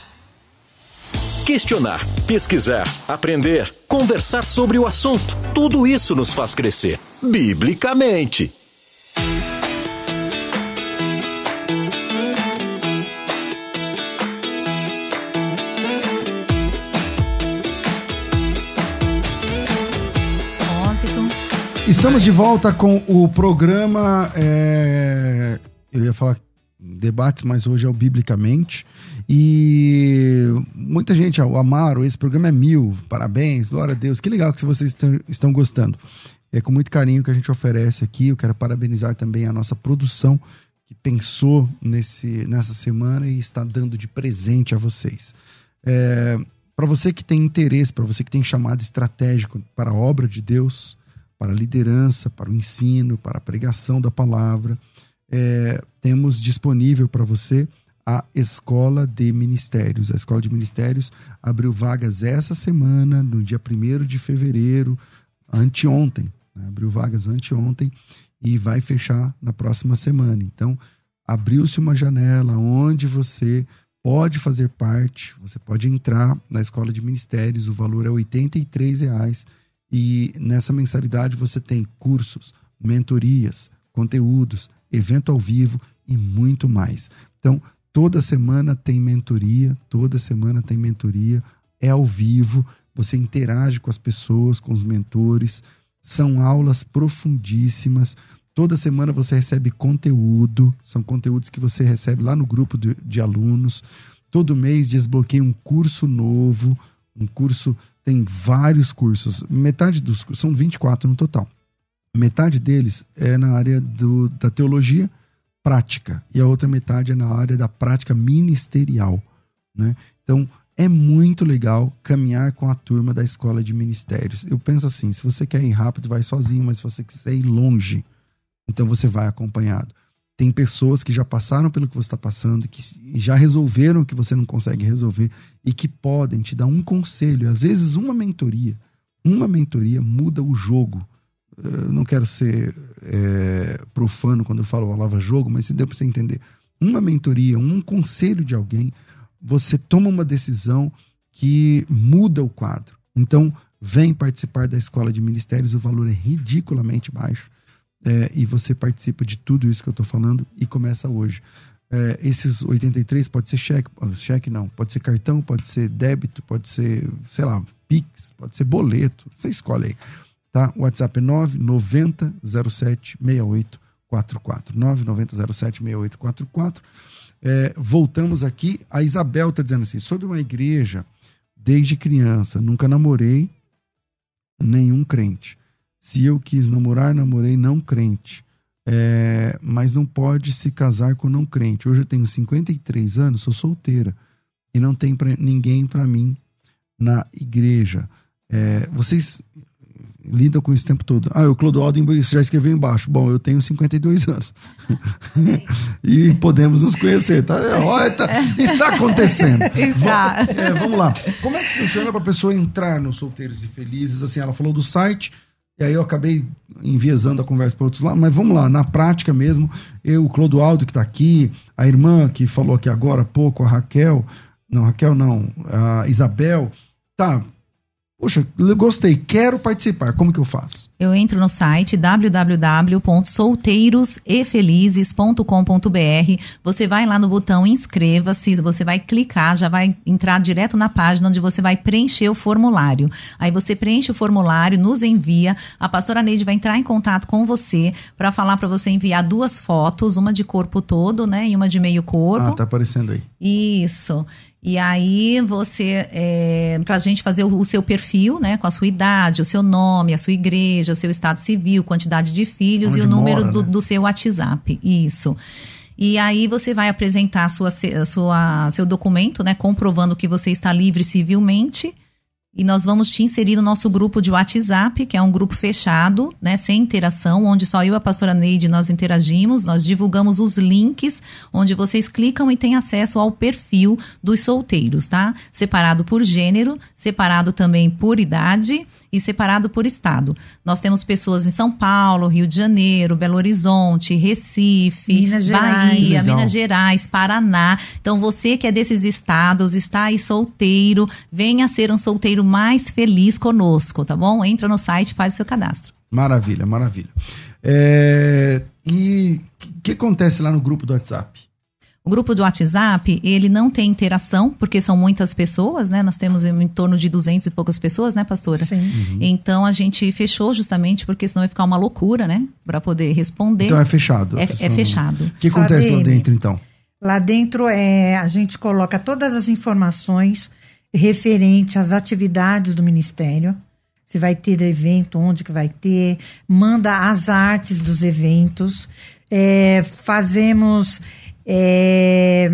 Questionar, pesquisar, aprender, conversar sobre o assunto. Tudo isso nos faz crescer. Biblicamente. Estamos de volta com o programa. é, Eu ia falar debates, mas hoje é o Biblicamente. E muita gente, o Amaro, esse programa é mil. Parabéns, glória a Deus. Que legal que vocês estão, estão gostando. É com muito carinho que a gente oferece aqui. Eu quero parabenizar também a nossa produção que pensou nesse, nessa semana e está dando de presente a vocês. É, para você que tem interesse, para você que tem chamado estratégico para a obra de Deus, para a liderança, para o ensino, para a pregação da palavra, é, temos disponível para você a Escola de Ministérios. A Escola de Ministérios abriu vagas essa semana, no dia 1 de fevereiro, anteontem. Né? Abriu vagas anteontem e vai fechar na próxima semana. Então, abriu-se uma janela onde você pode fazer parte, você pode entrar na Escola de Ministérios, o valor é 83 reais e nessa mensalidade você tem cursos, mentorias, conteúdos, evento ao vivo e muito mais. Então, toda semana tem mentoria, toda semana tem mentoria, é ao vivo, você interage com as pessoas, com os mentores, são aulas profundíssimas. Toda semana você recebe conteúdo, são conteúdos que você recebe lá no grupo de, de alunos. Todo mês desbloqueia um curso novo, um curso tem vários cursos. Metade dos são 24 no total. Metade deles é na área do, da teologia prática e a outra metade é na área da prática ministerial. Né? Então, é muito legal caminhar com a turma da escola de ministérios. Eu penso assim: se você quer ir rápido, vai sozinho, mas se você quiser ir longe, então você vai acompanhado. Tem pessoas que já passaram pelo que você está passando, que já resolveram o que você não consegue resolver e que podem te dar um conselho. Às vezes, uma mentoria, uma mentoria muda o jogo. Eu não quero ser é, profano quando eu falo a palavra jogo, mas se deu para você entender. Uma mentoria, um conselho de alguém, você toma uma decisão que muda o quadro. Então, vem participar da escola de ministérios, o valor é ridiculamente baixo é, e você participa de tudo isso que eu estou falando e começa hoje. É, esses 83 pode ser cheque, cheque não, pode ser cartão, pode ser débito, pode ser, sei lá, Pix, pode ser boleto, você escolhe aí. Tá? WhatsApp é 99007 6844. 99007 6844. É, voltamos aqui. A Isabel está dizendo assim: sou de uma igreja desde criança, nunca namorei nenhum crente. Se eu quis namorar, namorei não crente. É, mas não pode se casar com não crente. Hoje eu tenho 53 anos, sou solteira e não tem pra, ninguém para mim na igreja. É, vocês lidam com isso o tempo todo. Ah, o Clodoaldo já escreveu embaixo. Bom, eu tenho 52 anos. <laughs> e podemos nos conhecer. Tá? Olha, tá, está acontecendo. <laughs> Está. É, vamos lá. Como é que funciona para a pessoa entrar no Solteiros e Felizes? Assim, ela falou do site. E aí eu acabei enviesando a conversa para outros lados, mas vamos lá, na prática mesmo, eu, o Clodoaldo que está aqui, a irmã que falou aqui agora há pouco, a Raquel, não, Raquel não, a Isabel, tá, Poxa, eu gostei, quero participar. Como que eu faço? Eu entro no site www.solteirosefelices.com.br. Você vai lá no botão inscreva-se, você vai clicar, já vai entrar direto na página onde você vai preencher o formulário. Aí você preenche o formulário, nos envia. A pastora Neide vai entrar em contato com você para falar para você enviar duas fotos, uma de corpo todo, né, e uma de meio corpo. Ah, tá aparecendo aí. Isso. E aí você, é, para a gente fazer o, o, seu perfil, né, com a sua idade, o seu nome, a sua igreja, o seu estado civil, quantidade de filhos Onde e o número mora, do, né? do, seu WhatsApp. Isso. E aí você vai apresentar sua, sua, seu documento, né, comprovando que você está livre civilmente e nós vamos te inserir no nosso grupo de WhatsApp, que é um grupo fechado, né, sem interação, onde só eu e a pastora Neide nós interagimos, nós divulgamos os links, onde vocês clicam e têm acesso ao perfil dos solteiros, tá? Separado por gênero, separado também por idade e separado por estado. Nós temos pessoas em São Paulo, Rio de Janeiro, Belo Horizonte, Recife, Minas Bahia, Minas Gerais, Paraná. Então você que é desses estados, está aí solteiro, venha ser um solteiro mais feliz conosco, tá bom? Entra no site, faz o seu cadastro. Maravilha, maravilha. É... E o que acontece lá no grupo do WhatsApp? O grupo do WhatsApp, ele não tem interação, porque são muitas pessoas, né? Nós temos em torno de 200 e poucas pessoas, né, pastora? Sim. Uhum. Então a gente fechou justamente porque senão vai ficar uma loucura, né? Para poder responder. Então é fechado. É, é fechado. O que acontece lá dentro, então? Lá dentro é a gente coloca todas as informações referente às atividades do ministério. Se vai ter evento, onde que vai ter, manda as artes dos eventos. É, fazemos é,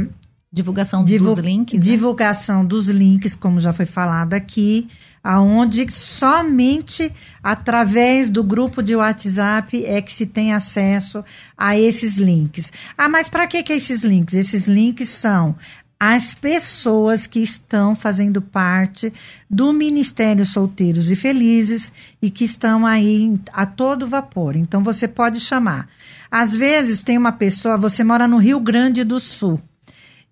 divulgação divul dos links. Né? Divulgação né? dos links, como já foi falado aqui, aonde somente através do grupo de WhatsApp é que se tem acesso a esses links. Ah, mas para que, que esses links? Esses links são as pessoas que estão fazendo parte do Ministério Solteiros e Felizes e que estão aí a todo vapor. Então você pode chamar. Às vezes tem uma pessoa, você mora no Rio Grande do Sul.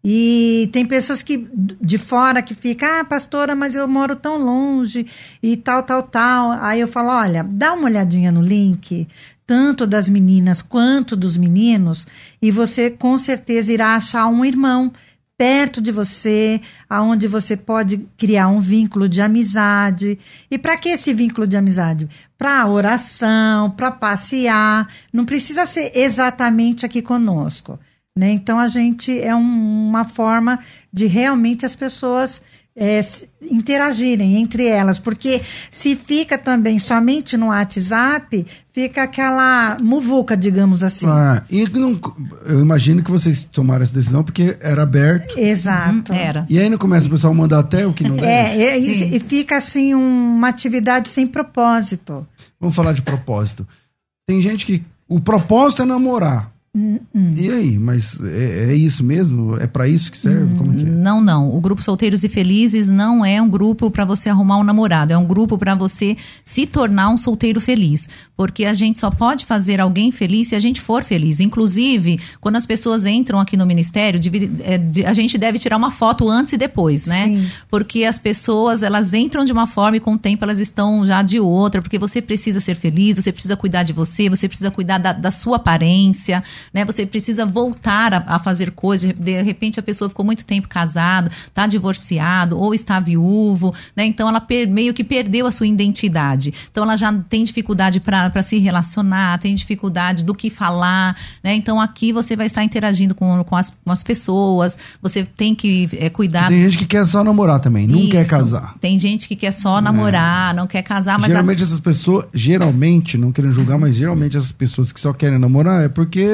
E tem pessoas que de fora que ficam, ah, pastora, mas eu moro tão longe e tal, tal, tal. Aí eu falo, olha, dá uma olhadinha no link, tanto das meninas quanto dos meninos, e você com certeza irá achar um irmão perto de você, aonde você pode criar um vínculo de amizade. E para que esse vínculo de amizade? Para oração, para passear, não precisa ser exatamente aqui conosco. Né? Então a gente é um, uma forma de realmente as pessoas é, interagirem entre elas, porque se fica também somente no WhatsApp, fica aquela muvuca, digamos assim. Ah, e não, eu imagino que vocês tomaram essa decisão porque era aberto. Exato. Uhum, era. E aí não começa o pessoal a mandar até o que não deve. É, e, e fica assim uma atividade sem propósito. Vamos falar de propósito. Tem gente que o propósito é namorar. Hum, hum. E aí, mas é, é isso mesmo? É para isso que serve? Hum, Como é que é? Não, não. O grupo Solteiros e Felizes não é um grupo para você arrumar um namorado, é um grupo para você se tornar um solteiro feliz, porque a gente só pode fazer alguém feliz se a gente for feliz. Inclusive, quando as pessoas entram aqui no ministério, é, a gente deve tirar uma foto antes e depois, né? Sim. Porque as pessoas, elas entram de uma forma e com o tempo elas estão já de outra, porque você precisa ser feliz, você precisa cuidar de você, você precisa cuidar da, da sua aparência, né? Você precisa voltar a, a, fazer coisas. De repente a pessoa ficou muito tempo casado, está divorciado ou está viúvo, né? Então ela per, meio que perdeu a sua identidade. Então ela já tem dificuldade para se relacionar, tem dificuldade do que falar, né? Então aqui você vai estar interagindo com, com, as, com as pessoas. Você tem que é, cuidar. Tem gente que quer só namorar também, não Isso. quer casar. Tem gente que quer só namorar, é. não quer casar, mas geralmente a... essas pessoas, geralmente, não querem julgar, mas geralmente essas pessoas que só querem namorar é porque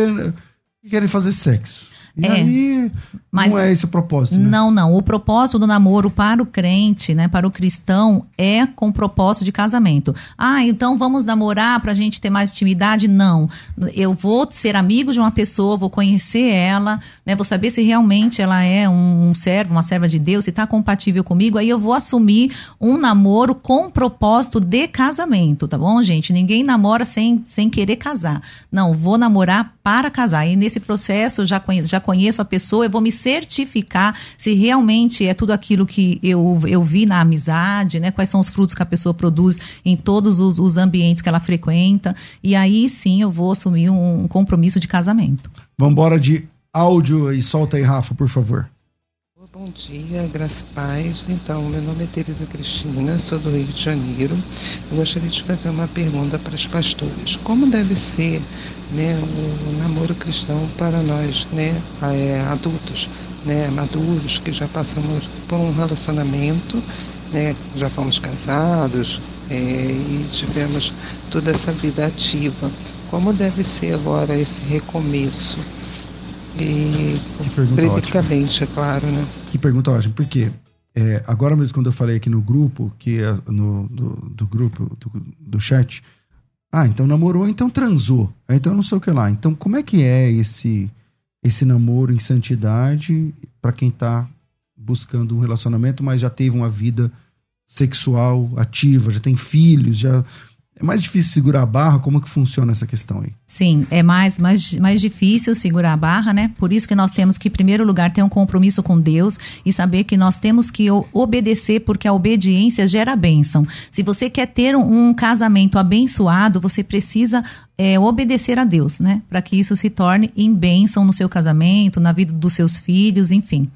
querem fazer sexo. E é, aí, mas não é esse o propósito. Né? Não, não. O propósito do namoro para o crente, né, para o cristão, é com o propósito de casamento. Ah, então vamos namorar para a gente ter mais intimidade? Não. Eu vou ser amigo de uma pessoa, vou conhecer ela, né, vou saber se realmente ela é um servo, uma serva de Deus, se está compatível comigo. Aí eu vou assumir um namoro com propósito de casamento, tá bom, gente? Ninguém namora sem, sem querer casar. Não, vou namorar para casar. E nesse processo já, conhe, já conheço a pessoa, eu vou me certificar se realmente é tudo aquilo que eu, eu vi na amizade, né? Quais são os frutos que a pessoa produz em todos os, os ambientes que ela frequenta. E aí sim eu vou assumir um, um compromisso de casamento. Vamos embora de áudio e solta aí, Rafa, por favor. Bom dia, graça e paz. Então, meu nome é Tereza Cristina, sou do Rio de Janeiro. Eu gostaria de fazer uma pergunta para os pastores. Como deve ser né, o namoro cristão para nós, né, é, adultos, né, maduros, que já passamos por um relacionamento, né, já fomos casados é, e tivemos toda essa vida ativa. Como deve ser agora esse recomeço? E biblicamente, é claro, né? Que pergunta ótima, porque é, agora mesmo quando eu falei aqui no grupo, que é no, do, do grupo, do, do chat, ah, então namorou, então transou, então não sei o que lá. Então como é que é esse esse namoro em santidade para quem tá buscando um relacionamento, mas já teve uma vida sexual ativa, já tem filhos, já é mais difícil segurar a barra? Como que funciona essa questão aí? Sim, é mais, mais, mais difícil segurar a barra, né? Por isso que nós temos que, em primeiro lugar, ter um compromisso com Deus e saber que nós temos que obedecer, porque a obediência gera bênção. Se você quer ter um, casamento abençoado, você precisa é, obedecer a Deus, né? Para que isso se torne em bênção no seu casamento, na vida dos seus filhos, enfim.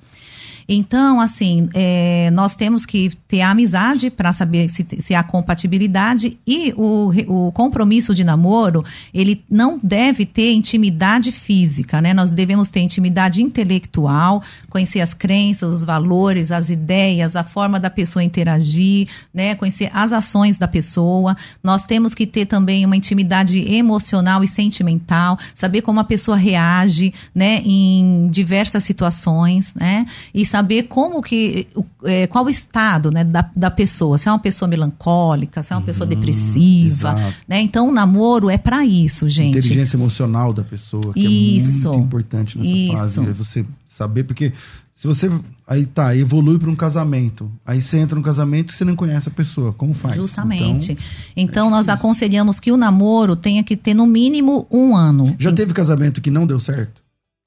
Então, assim, é, nós temos que ter a amizade para saber se, se há compatibilidade e o, o compromisso de namoro, ele não deve ter intimidade física, né? Nós devemos ter intimidade intelectual, conhecer as crenças, os valores, as ideias, a forma da pessoa interagir, né? Conhecer as ações da pessoa. Nós temos que ter também uma intimidade emocional e sentimental, saber como a pessoa reage, né? Em diversas situações, né? E saber como que, é, qual o estado né, da, da pessoa, se é uma pessoa melancólica, se é uma uhum, pessoa depressiva, né? Então o namoro é para isso, gente. Inteligência emocional da pessoa, que isso, é muito importante nessa isso. fase, é você saber, porque se você aí tá, evolui para um casamento, aí você entra no casamento e você não conhece a pessoa, como faz? Justamente. Então, então é nós aconselhamos que o namoro tenha que ter no mínimo um ano. Já teve casamento que não deu certo?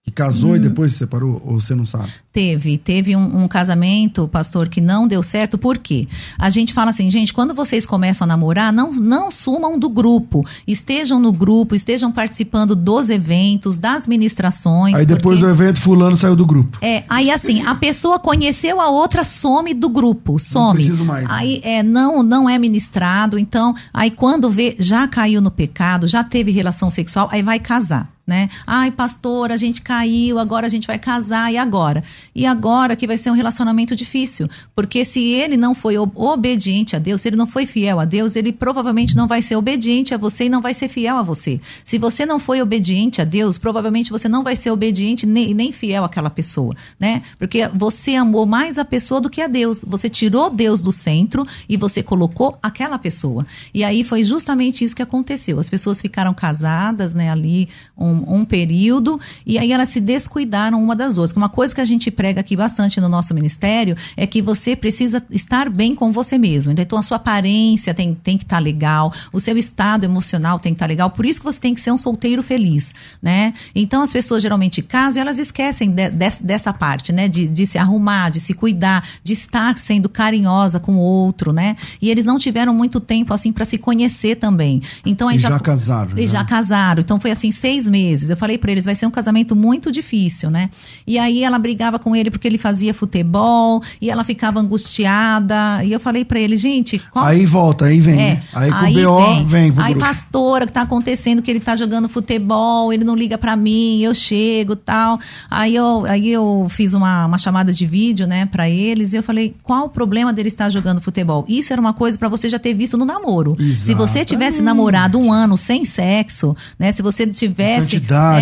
Que casou hum. e depois se separou? Ou você não sabe? Teve. Teve um, um, casamento, pastor, que não deu certo. Por quê? A gente fala assim, gente, quando vocês começam a namorar, não, não sumam do grupo. Estejam no grupo, estejam participando dos eventos, das ministrações. Aí depois do evento, fulano saiu do grupo. É, aí assim, a pessoa conheceu a outra, some do grupo. Some. Não preciso mais. Né? Aí é, não, não é ministrado. Então, aí quando vê, já caiu no pecado, já teve relação sexual, aí vai casar né? Ai, pastor, a gente caiu, agora a gente vai casar, e agora? E agora que vai ser um relacionamento difícil, porque se ele não foi obediente a Deus, se ele não foi fiel a Deus, ele provavelmente não vai ser obediente a você e não vai ser fiel a você. Se você não foi obediente a Deus, provavelmente você não vai ser obediente nem, nem fiel àquela pessoa, né? Porque você amou mais a pessoa do que a Deus. Você tirou Deus do centro e você colocou aquela pessoa. E aí foi justamente isso que aconteceu. As pessoas ficaram casadas, né, ali um um, período e aí elas se descuidaram uma das outras. Uma coisa que a gente prega aqui bastante no nosso ministério é que você precisa estar bem com você mesmo. Então a sua aparência tem, tem que estar tá legal, o seu estado emocional tem que estar tá legal. Por isso que você tem que ser um solteiro feliz, né? Então as pessoas geralmente casam e elas esquecem de, de, dessa parte, né? De, de se arrumar, de se cuidar, de estar sendo carinhosa com o outro, né? E eles não tiveram muito tempo assim para se conhecer também. Então e já, já casaram. E né? já casaram. Então foi assim seis meses meses. Eu falei para eles, vai ser um casamento muito difícil, né? E aí ela brigava com ele porque ele fazia futebol e ela ficava angustiada. E eu falei para ele, gente, qual... aí volta, aí vem. É, aí com aí o BO vem, vem Aí grupo. pastora, que tá acontecendo que ele tá jogando futebol, ele não liga para mim, eu chego, tal. Aí eu aí eu fiz uma, uma chamada de vídeo, né, para eles e eu falei, qual o problema dele estar jogando futebol? Isso era uma coisa para você já ter visto no namoro. Exatamente. Se você tivesse namorado um ano sem sexo, né, se você tivesse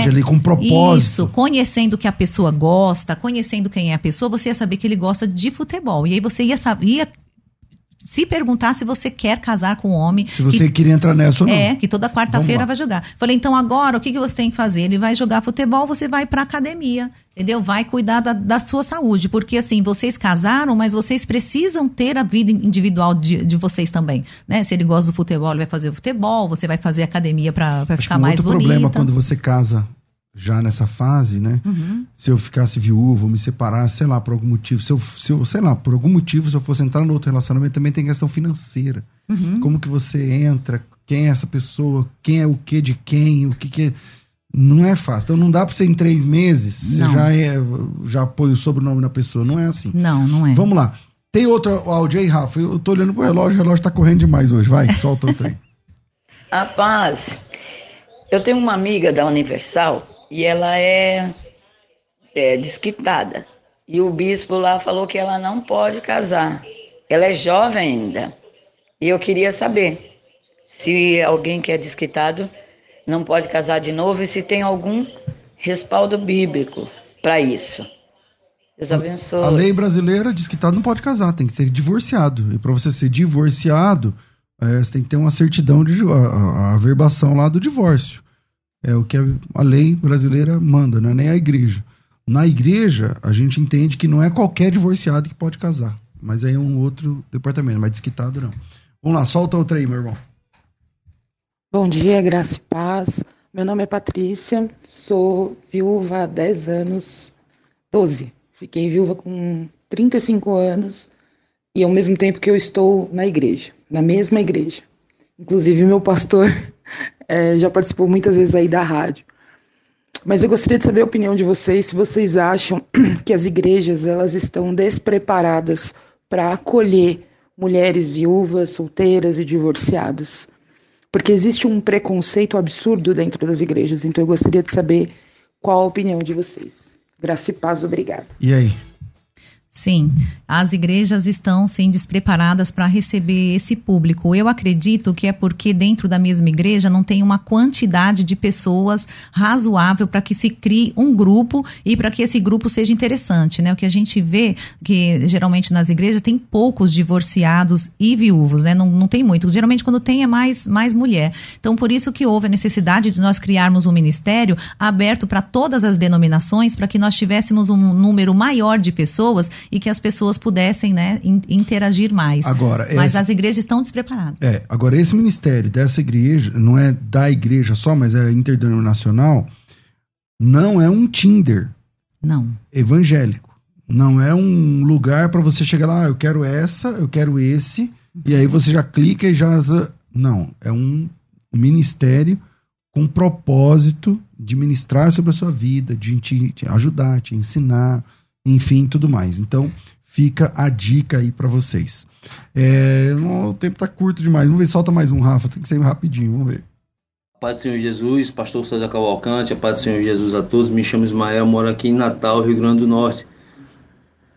é, ali, com propósito. Isso, conhecendo o que a pessoa gosta, conhecendo quem é a pessoa, você ia saber que ele gosta de futebol. E aí você ia saber, ia se perguntar se você quer casar com um homem. Se você que, queria entrar nessa ou não. É, que toda quarta-feira vai jogar. Falei, então agora o que, que você tem que fazer? Ele vai jogar futebol, você vai pra academia. Entendeu? Vai cuidar da, da sua saúde. Porque assim, vocês casaram, mas vocês precisam ter a vida individual de, de vocês também. Né? Se ele gosta do futebol, ele vai fazer o futebol, você vai fazer academia para ficar mais bonita. outro problema quando você casa já nessa fase, né? Uhum. Se eu ficasse viúvo, me separasse, sei lá, por algum motivo, se eu, se eu, sei lá, por algum motivo, se eu fosse entrar no outro relacionamento, também tem questão financeira. Uhum. Como que você entra, quem é essa pessoa, quem é o que de quem, o que que é... Não é fácil. Então não dá pra você em três meses, você Não. já, é, já põe o sobrenome na pessoa. Não é assim. Não, não é. Vamos lá. Tem outro áudio aí, Rafa? Eu tô olhando pro relógio, o relógio tá correndo demais hoje. Vai, solta outro aí. <laughs> Rapaz, eu tenho uma amiga da Universal e ela é, é desquitada. E o bispo lá falou que ela não pode casar. Ela é jovem ainda. E eu queria saber se alguém que é desquitado não pode casar de novo e se tem algum respaldo bíblico para isso. Deus abençoe. A lei brasileira diz que tá, não pode casar, tem que ser divorciado. E para você ser divorciado, é, você tem que ter uma certidão de a, a, lá do divórcio. É o que a, lei brasileira manda, não é nem a igreja. Na igreja, a gente entende que não é qualquer divorciado que pode casar. Mas aí é um outro departamento, mas desquitado não. Vamos lá, solta outra aí, meu irmão. Bom dia, graça e paz. Meu nome é Patrícia, sou viúva há 10 anos, 12. Fiquei viúva com 35 anos e ao mesmo tempo que eu estou na igreja, na mesma igreja. Inclusive, meu pastor eh, já participou muitas vezes aí da rádio. Mas eu gostaria de saber a opinião de vocês, se vocês acham <clears throat> que as igrejas elas estão despreparadas para acolher mulheres viúvas, solteiras e divorciadas. Porque existe um preconceito absurdo dentro das igrejas, então eu gostaria de saber qual a opinião de vocês. Graça e paz, obrigada. E aí? Sim, as igrejas estão sim despreparadas para receber esse público. Eu acredito que é porque dentro da mesma igreja não tem uma quantidade de pessoas razoável para que se crie um grupo e para que esse grupo seja interessante, né? O que a gente vê que geralmente nas igrejas tem poucos divorciados e viúvos, né? Não, não tem muito. Geralmente quando tem é mais mais mulher. Então por isso que houve a necessidade de nós criarmos um ministério aberto para todas as denominações, para que nós tivéssemos um número maior de pessoas e que as pessoas pudessem né, in- interagir mais. Agora, Mas essa- as igrejas estão despreparadas. É, agora esse ministério dessa igreja, não é da igreja só, mas é interdenominacional, não é um Tinder Não. evangélico. Não é um lugar para você chegar lá, ah, eu quero essa, eu quero esse, e aí você já clica e já. Não, é um ministério com propósito de ministrar sobre a sua vida, de te, te ajudar, te ensinar, enfim, tudo mais. Então, fica a dica aí para vocês. É, o tempo tá curto demais. Vamos ver, solta mais um, Rafa. Tem que ser rapidinho, vamos ver. Paz do Senhor Jesus, Pastor César Cavalcante, a paz do Senhor Jesus a todos. Me chamo Ismael, moro aqui em Natal, Rio Grande do Norte.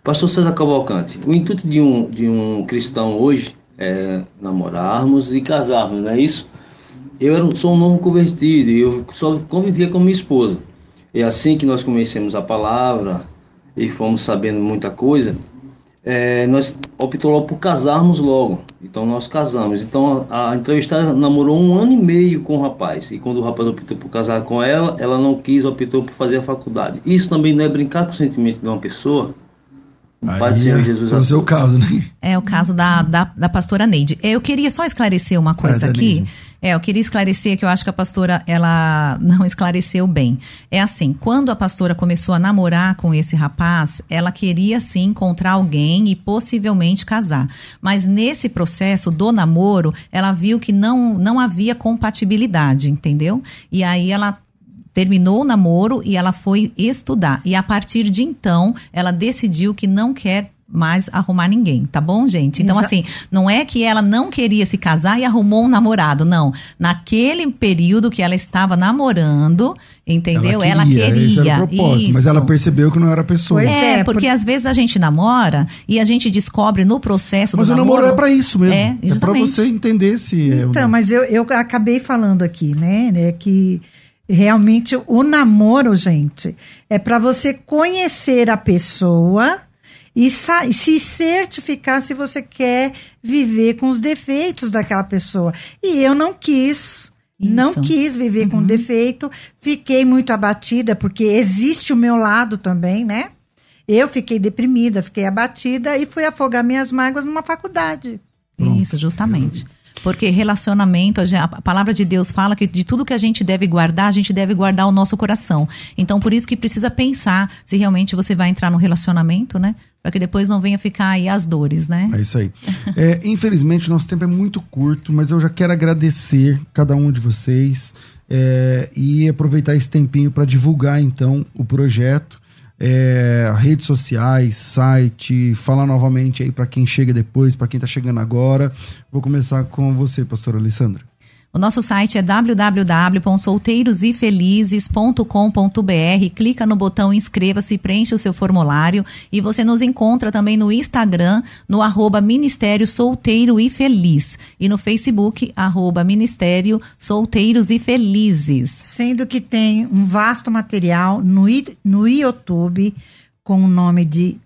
Pastor César Cavalcante, o intuito de um, de um cristão hoje é namorarmos e casarmos, não é isso? Eu era, sou um novo convertido e eu só convivia com minha esposa. É assim que nós conhecemos a palavra e fomos sabendo muita coisa, é, nós logo por casarmos logo. Então nós casamos. Então a, a entrevistada namorou um ano e meio com o rapaz. E quando o rapaz optou por casar com ela, ela não quis, optou por fazer a faculdade. Isso também não é brincar com o sentimento de uma pessoa? Aí Senhor é, Jesus foi a o seu caso, né? É o caso da, da, da pastora Neide. Eu queria só esclarecer uma coisa da aqui. É, eu queria esclarecer que eu acho que a pastora, ela não esclareceu bem. É assim, quando a pastora começou a namorar com esse rapaz, ela queria sim encontrar alguém e possivelmente casar. Mas nesse processo do namoro, ela viu que não, não havia compatibilidade, entendeu? E aí ela terminou o namoro e ela foi estudar. E a partir de então, ela decidiu que não quer mais arrumar ninguém, tá bom, gente? Então, Exa- assim, não é que ela não queria se casar e arrumou um namorado, não. Naquele período que ela estava namorando, entendeu? Ela queria. Esse era o propósito, mas ela percebeu que não era a pessoa. Pois É, É, porque por- às vezes a gente namora e a gente descobre no processo Mas do o namoro é pra isso mesmo. É, É, pra justamente. você entender se é Então, mas eu, eu acabei falando aqui, né, né, que realmente o namoro, gente, é para você conhecer a pessoa e se certificar se você quer viver com os defeitos daquela pessoa. E eu não quis. Não Isso. quis viver com Uhum. defeito, fiquei muito abatida, porque existe o meu lado também, né? Eu fiquei deprimida, fiquei abatida e fui afogar minhas mágoas numa faculdade. Isso, justamente. Porque relacionamento, a palavra de Deus fala que de tudo que a gente deve guardar, a gente deve guardar o nosso coração. Então, por isso que precisa pensar se realmente você vai entrar no relacionamento, né? Para que depois não venha ficar aí as dores, né? É isso aí. É, infelizmente, nosso tempo é muito curto, mas eu já quero agradecer cada um de vocês é, e aproveitar esse tempinho para divulgar, então, o projeto. É, redes sociais, site, falar novamente aí para quem chega depois, para quem tá chegando agora. Vou começar com você, pastora Alessandra. O nosso site é www.solteirosifelizes.com.br. Clica no botão inscreva-se, preenche o seu formulário e você nos encontra também no Instagram, no arroba Ministério Solteiro e Feliz e no Facebook, arroba Ministério Solteiros e Felizes. Sendo que tem um vasto material no, no YouTube com o nome de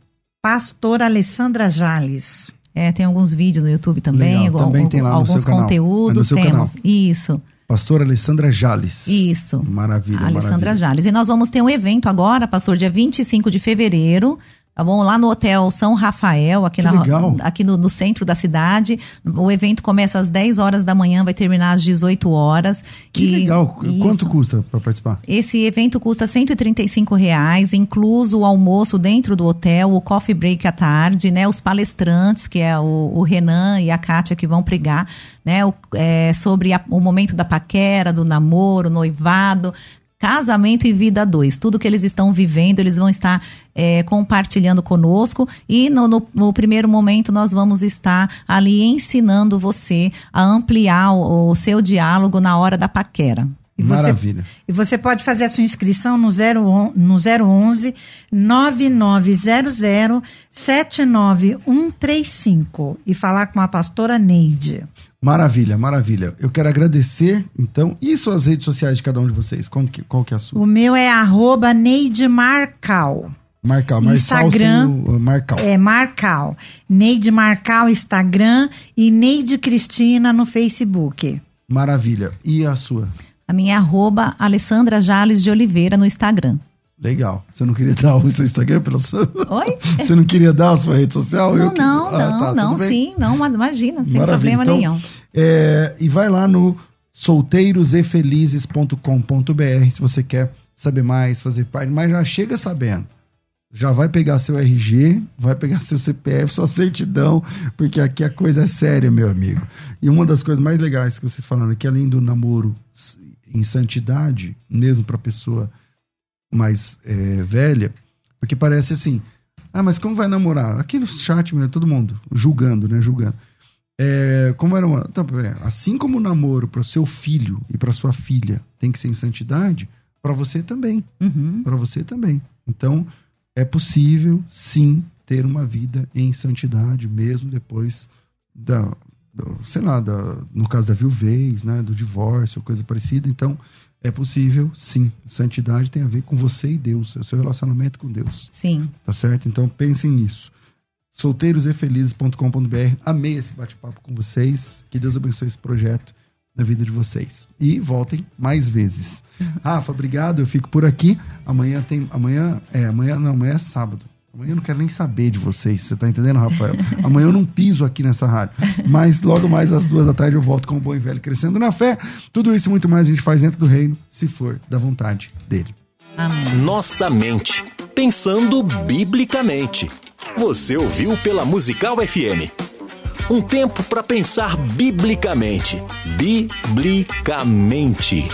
Pastor Alessandra Jales. É, tem alguns vídeos no YouTube também, Legal, igual- também tem lá no alguns conteúdos É temos. canal. Isso. Pastora Alessandra Jales. Isso. Maravilha, Alessandra maravilha. Jales. E nós vamos ter um evento agora, pastor, dia 25 de fevereiro. Tá bom? Lá no Hotel São Rafael, aqui, Que na, legal. aqui no, no centro da cidade. O evento começa às 10 horas da manhã, vai terminar às 18 horas. Que E- legal. Isso. Quanto custa para participar? Esse evento custa 135 reais, incluso o almoço dentro do hotel, o coffee break à tarde, né? Os palestrantes, que é o, o Renan e a Kátia que vão pregar, né? O- é, sobre a- o momento da paquera, do namoro, noivado. Casamento e Vida 2. Tudo que eles estão vivendo, eles vão estar é, compartilhando conosco. E no, no- no primeiro momento, nós vamos estar ali ensinando você a ampliar o, o seu diálogo na hora da paquera. E você- Maravilha. E você pode fazer a sua inscrição no, 0, on- no 011 9900 79135 e falar com a pastora Neide. Maravilha, maravilha. Eu quero agradecer, então, e suas redes sociais de cada um de vocês? Qual que, qual que é a sua? O meu é arroba Neide Marcal. Marcal, Marçal Instagram. o, uh, Marcal. É Marcal. Neide Marcal, Instagram e Neide Cristina no Facebook. Maravilha. E a sua? A minha é arroba Alessandra Jales de Oliveira no Instagram. Legal. Você não queria dar o seu Instagram pela sua... Oi? <laughs> Você não queria dar a sua rede social? Não, Eu que- não, Ah, não, tá, não, sim, não, imagina, sem Maravilha. problema Então, nenhum. é, e vai lá no solteirosefelices.com.br se você quer saber mais, fazer parte, mas já chega sabendo. Já vai pegar seu RG, vai pegar seu CPF, sua certidão, porque aqui a coisa é séria, meu amigo. E uma das coisas mais legais que vocês falaram aqui, além do namoro em santidade, mesmo para pessoa mais é, velha, porque parece assim, ah, mas como vai namorar? Aqui no chat, meu, todo mundo julgando, né? Julgando. É, como era uma, tá, pera, assim como o namoro para o seu filho e para sua filha tem que ser em santidade, para você também, Uhum. para você também. Então é possível sim ter uma vida em santidade mesmo depois da, sei lá, da, no caso da viuvez, né, do divórcio, coisa parecida. Então é possível sim. Santidade tem a ver com você e Deus, é o seu relacionamento com Deus. Sim. Tá certo? Então pensem nisso. Solteirosefelices.com.br. Amei esse bate-papo com vocês. Que Deus abençoe esse projeto na vida de vocês. E voltem mais vezes. <laughs> Rafa, obrigado. Eu fico por aqui. Amanhã tem. Amanhã. É, amanhã não, amanhã é sábado. Amanhã eu não quero nem saber de vocês. Você tá entendendo, Rafael? Amanhã eu não piso aqui nessa rádio. Mas logo mais às duas da tarde eu volto com o Bom e Velho Crescendo na Fé. Tudo isso e muito mais a gente faz dentro do reino, se for da vontade dele. Amém. Nossa mente. Pensando biblicamente. Você ouviu pela Musical FM. Um tempo para pensar biblicamente. Biblicamente.